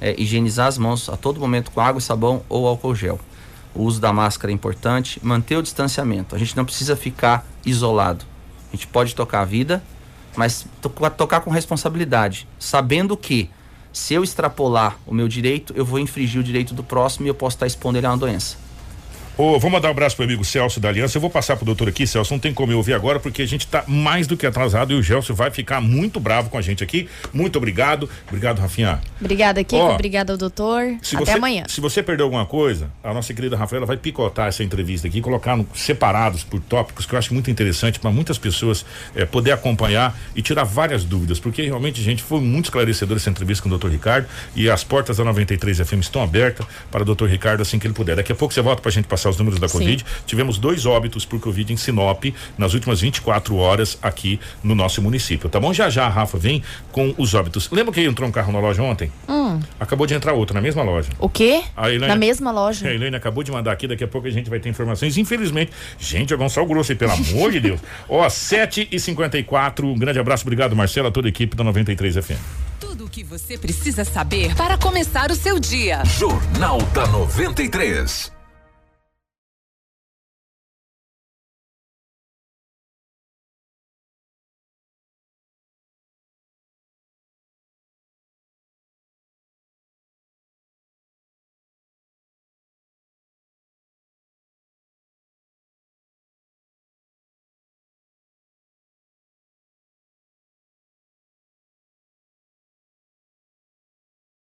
é higienizar as mãos a todo momento com água e sabão ou álcool gel. O uso da máscara é importante, manter o distanciamento. A gente não precisa ficar isolado. A gente pode tocar a vida, mas to tocar com responsabilidade, sabendo que se eu extrapolar o meu direito, eu vou infringir o direito do próximo e eu posso estar expondo ele a uma doença. Ô, vou mandar um abraço pro amigo Celso da Aliança. Eu vou passar pro doutor aqui, Celso. Não tem como eu ouvir agora, porque a gente tá mais do que atrasado e o Gelson vai ficar muito bravo com a gente aqui. Muito obrigado. Obrigado, Rafinha. Obrigada, Kiko. Obrigada ao doutor. Até você, amanhã. Se você perdeu alguma coisa, a nossa querida Rafaela vai picotar essa entrevista aqui, colocar no, separados por tópicos, que eu acho muito interessante para muitas pessoas é, poder acompanhar e tirar várias dúvidas, porque realmente, gente, foi muito esclarecedora essa entrevista com o doutor Ricardo e as portas da 93 FM estão abertas para o doutor Ricardo assim que ele puder. Daqui a pouco você volta para a gente passar os números da Covid. Sim. Tivemos dois óbitos por Covid em Sinop nas últimas 24 horas aqui no nosso município, tá bom? Já já a Rafa vem com os óbitos. Lembra que entrou um carro na loja ontem? Hum. Acabou de entrar outro na mesma loja. O quê? na mesma loja. A Helene acabou de mandar aqui, daqui a pouco a gente vai ter informações. Infelizmente, gente, é Gonçalo Grosso, pelo amor de Deus. Ó, 7 e 54 um grande abraço, obrigado, Marcelo, a toda a equipe da 93 FM. Tudo o que você precisa saber para começar o seu dia. Jornal da 93.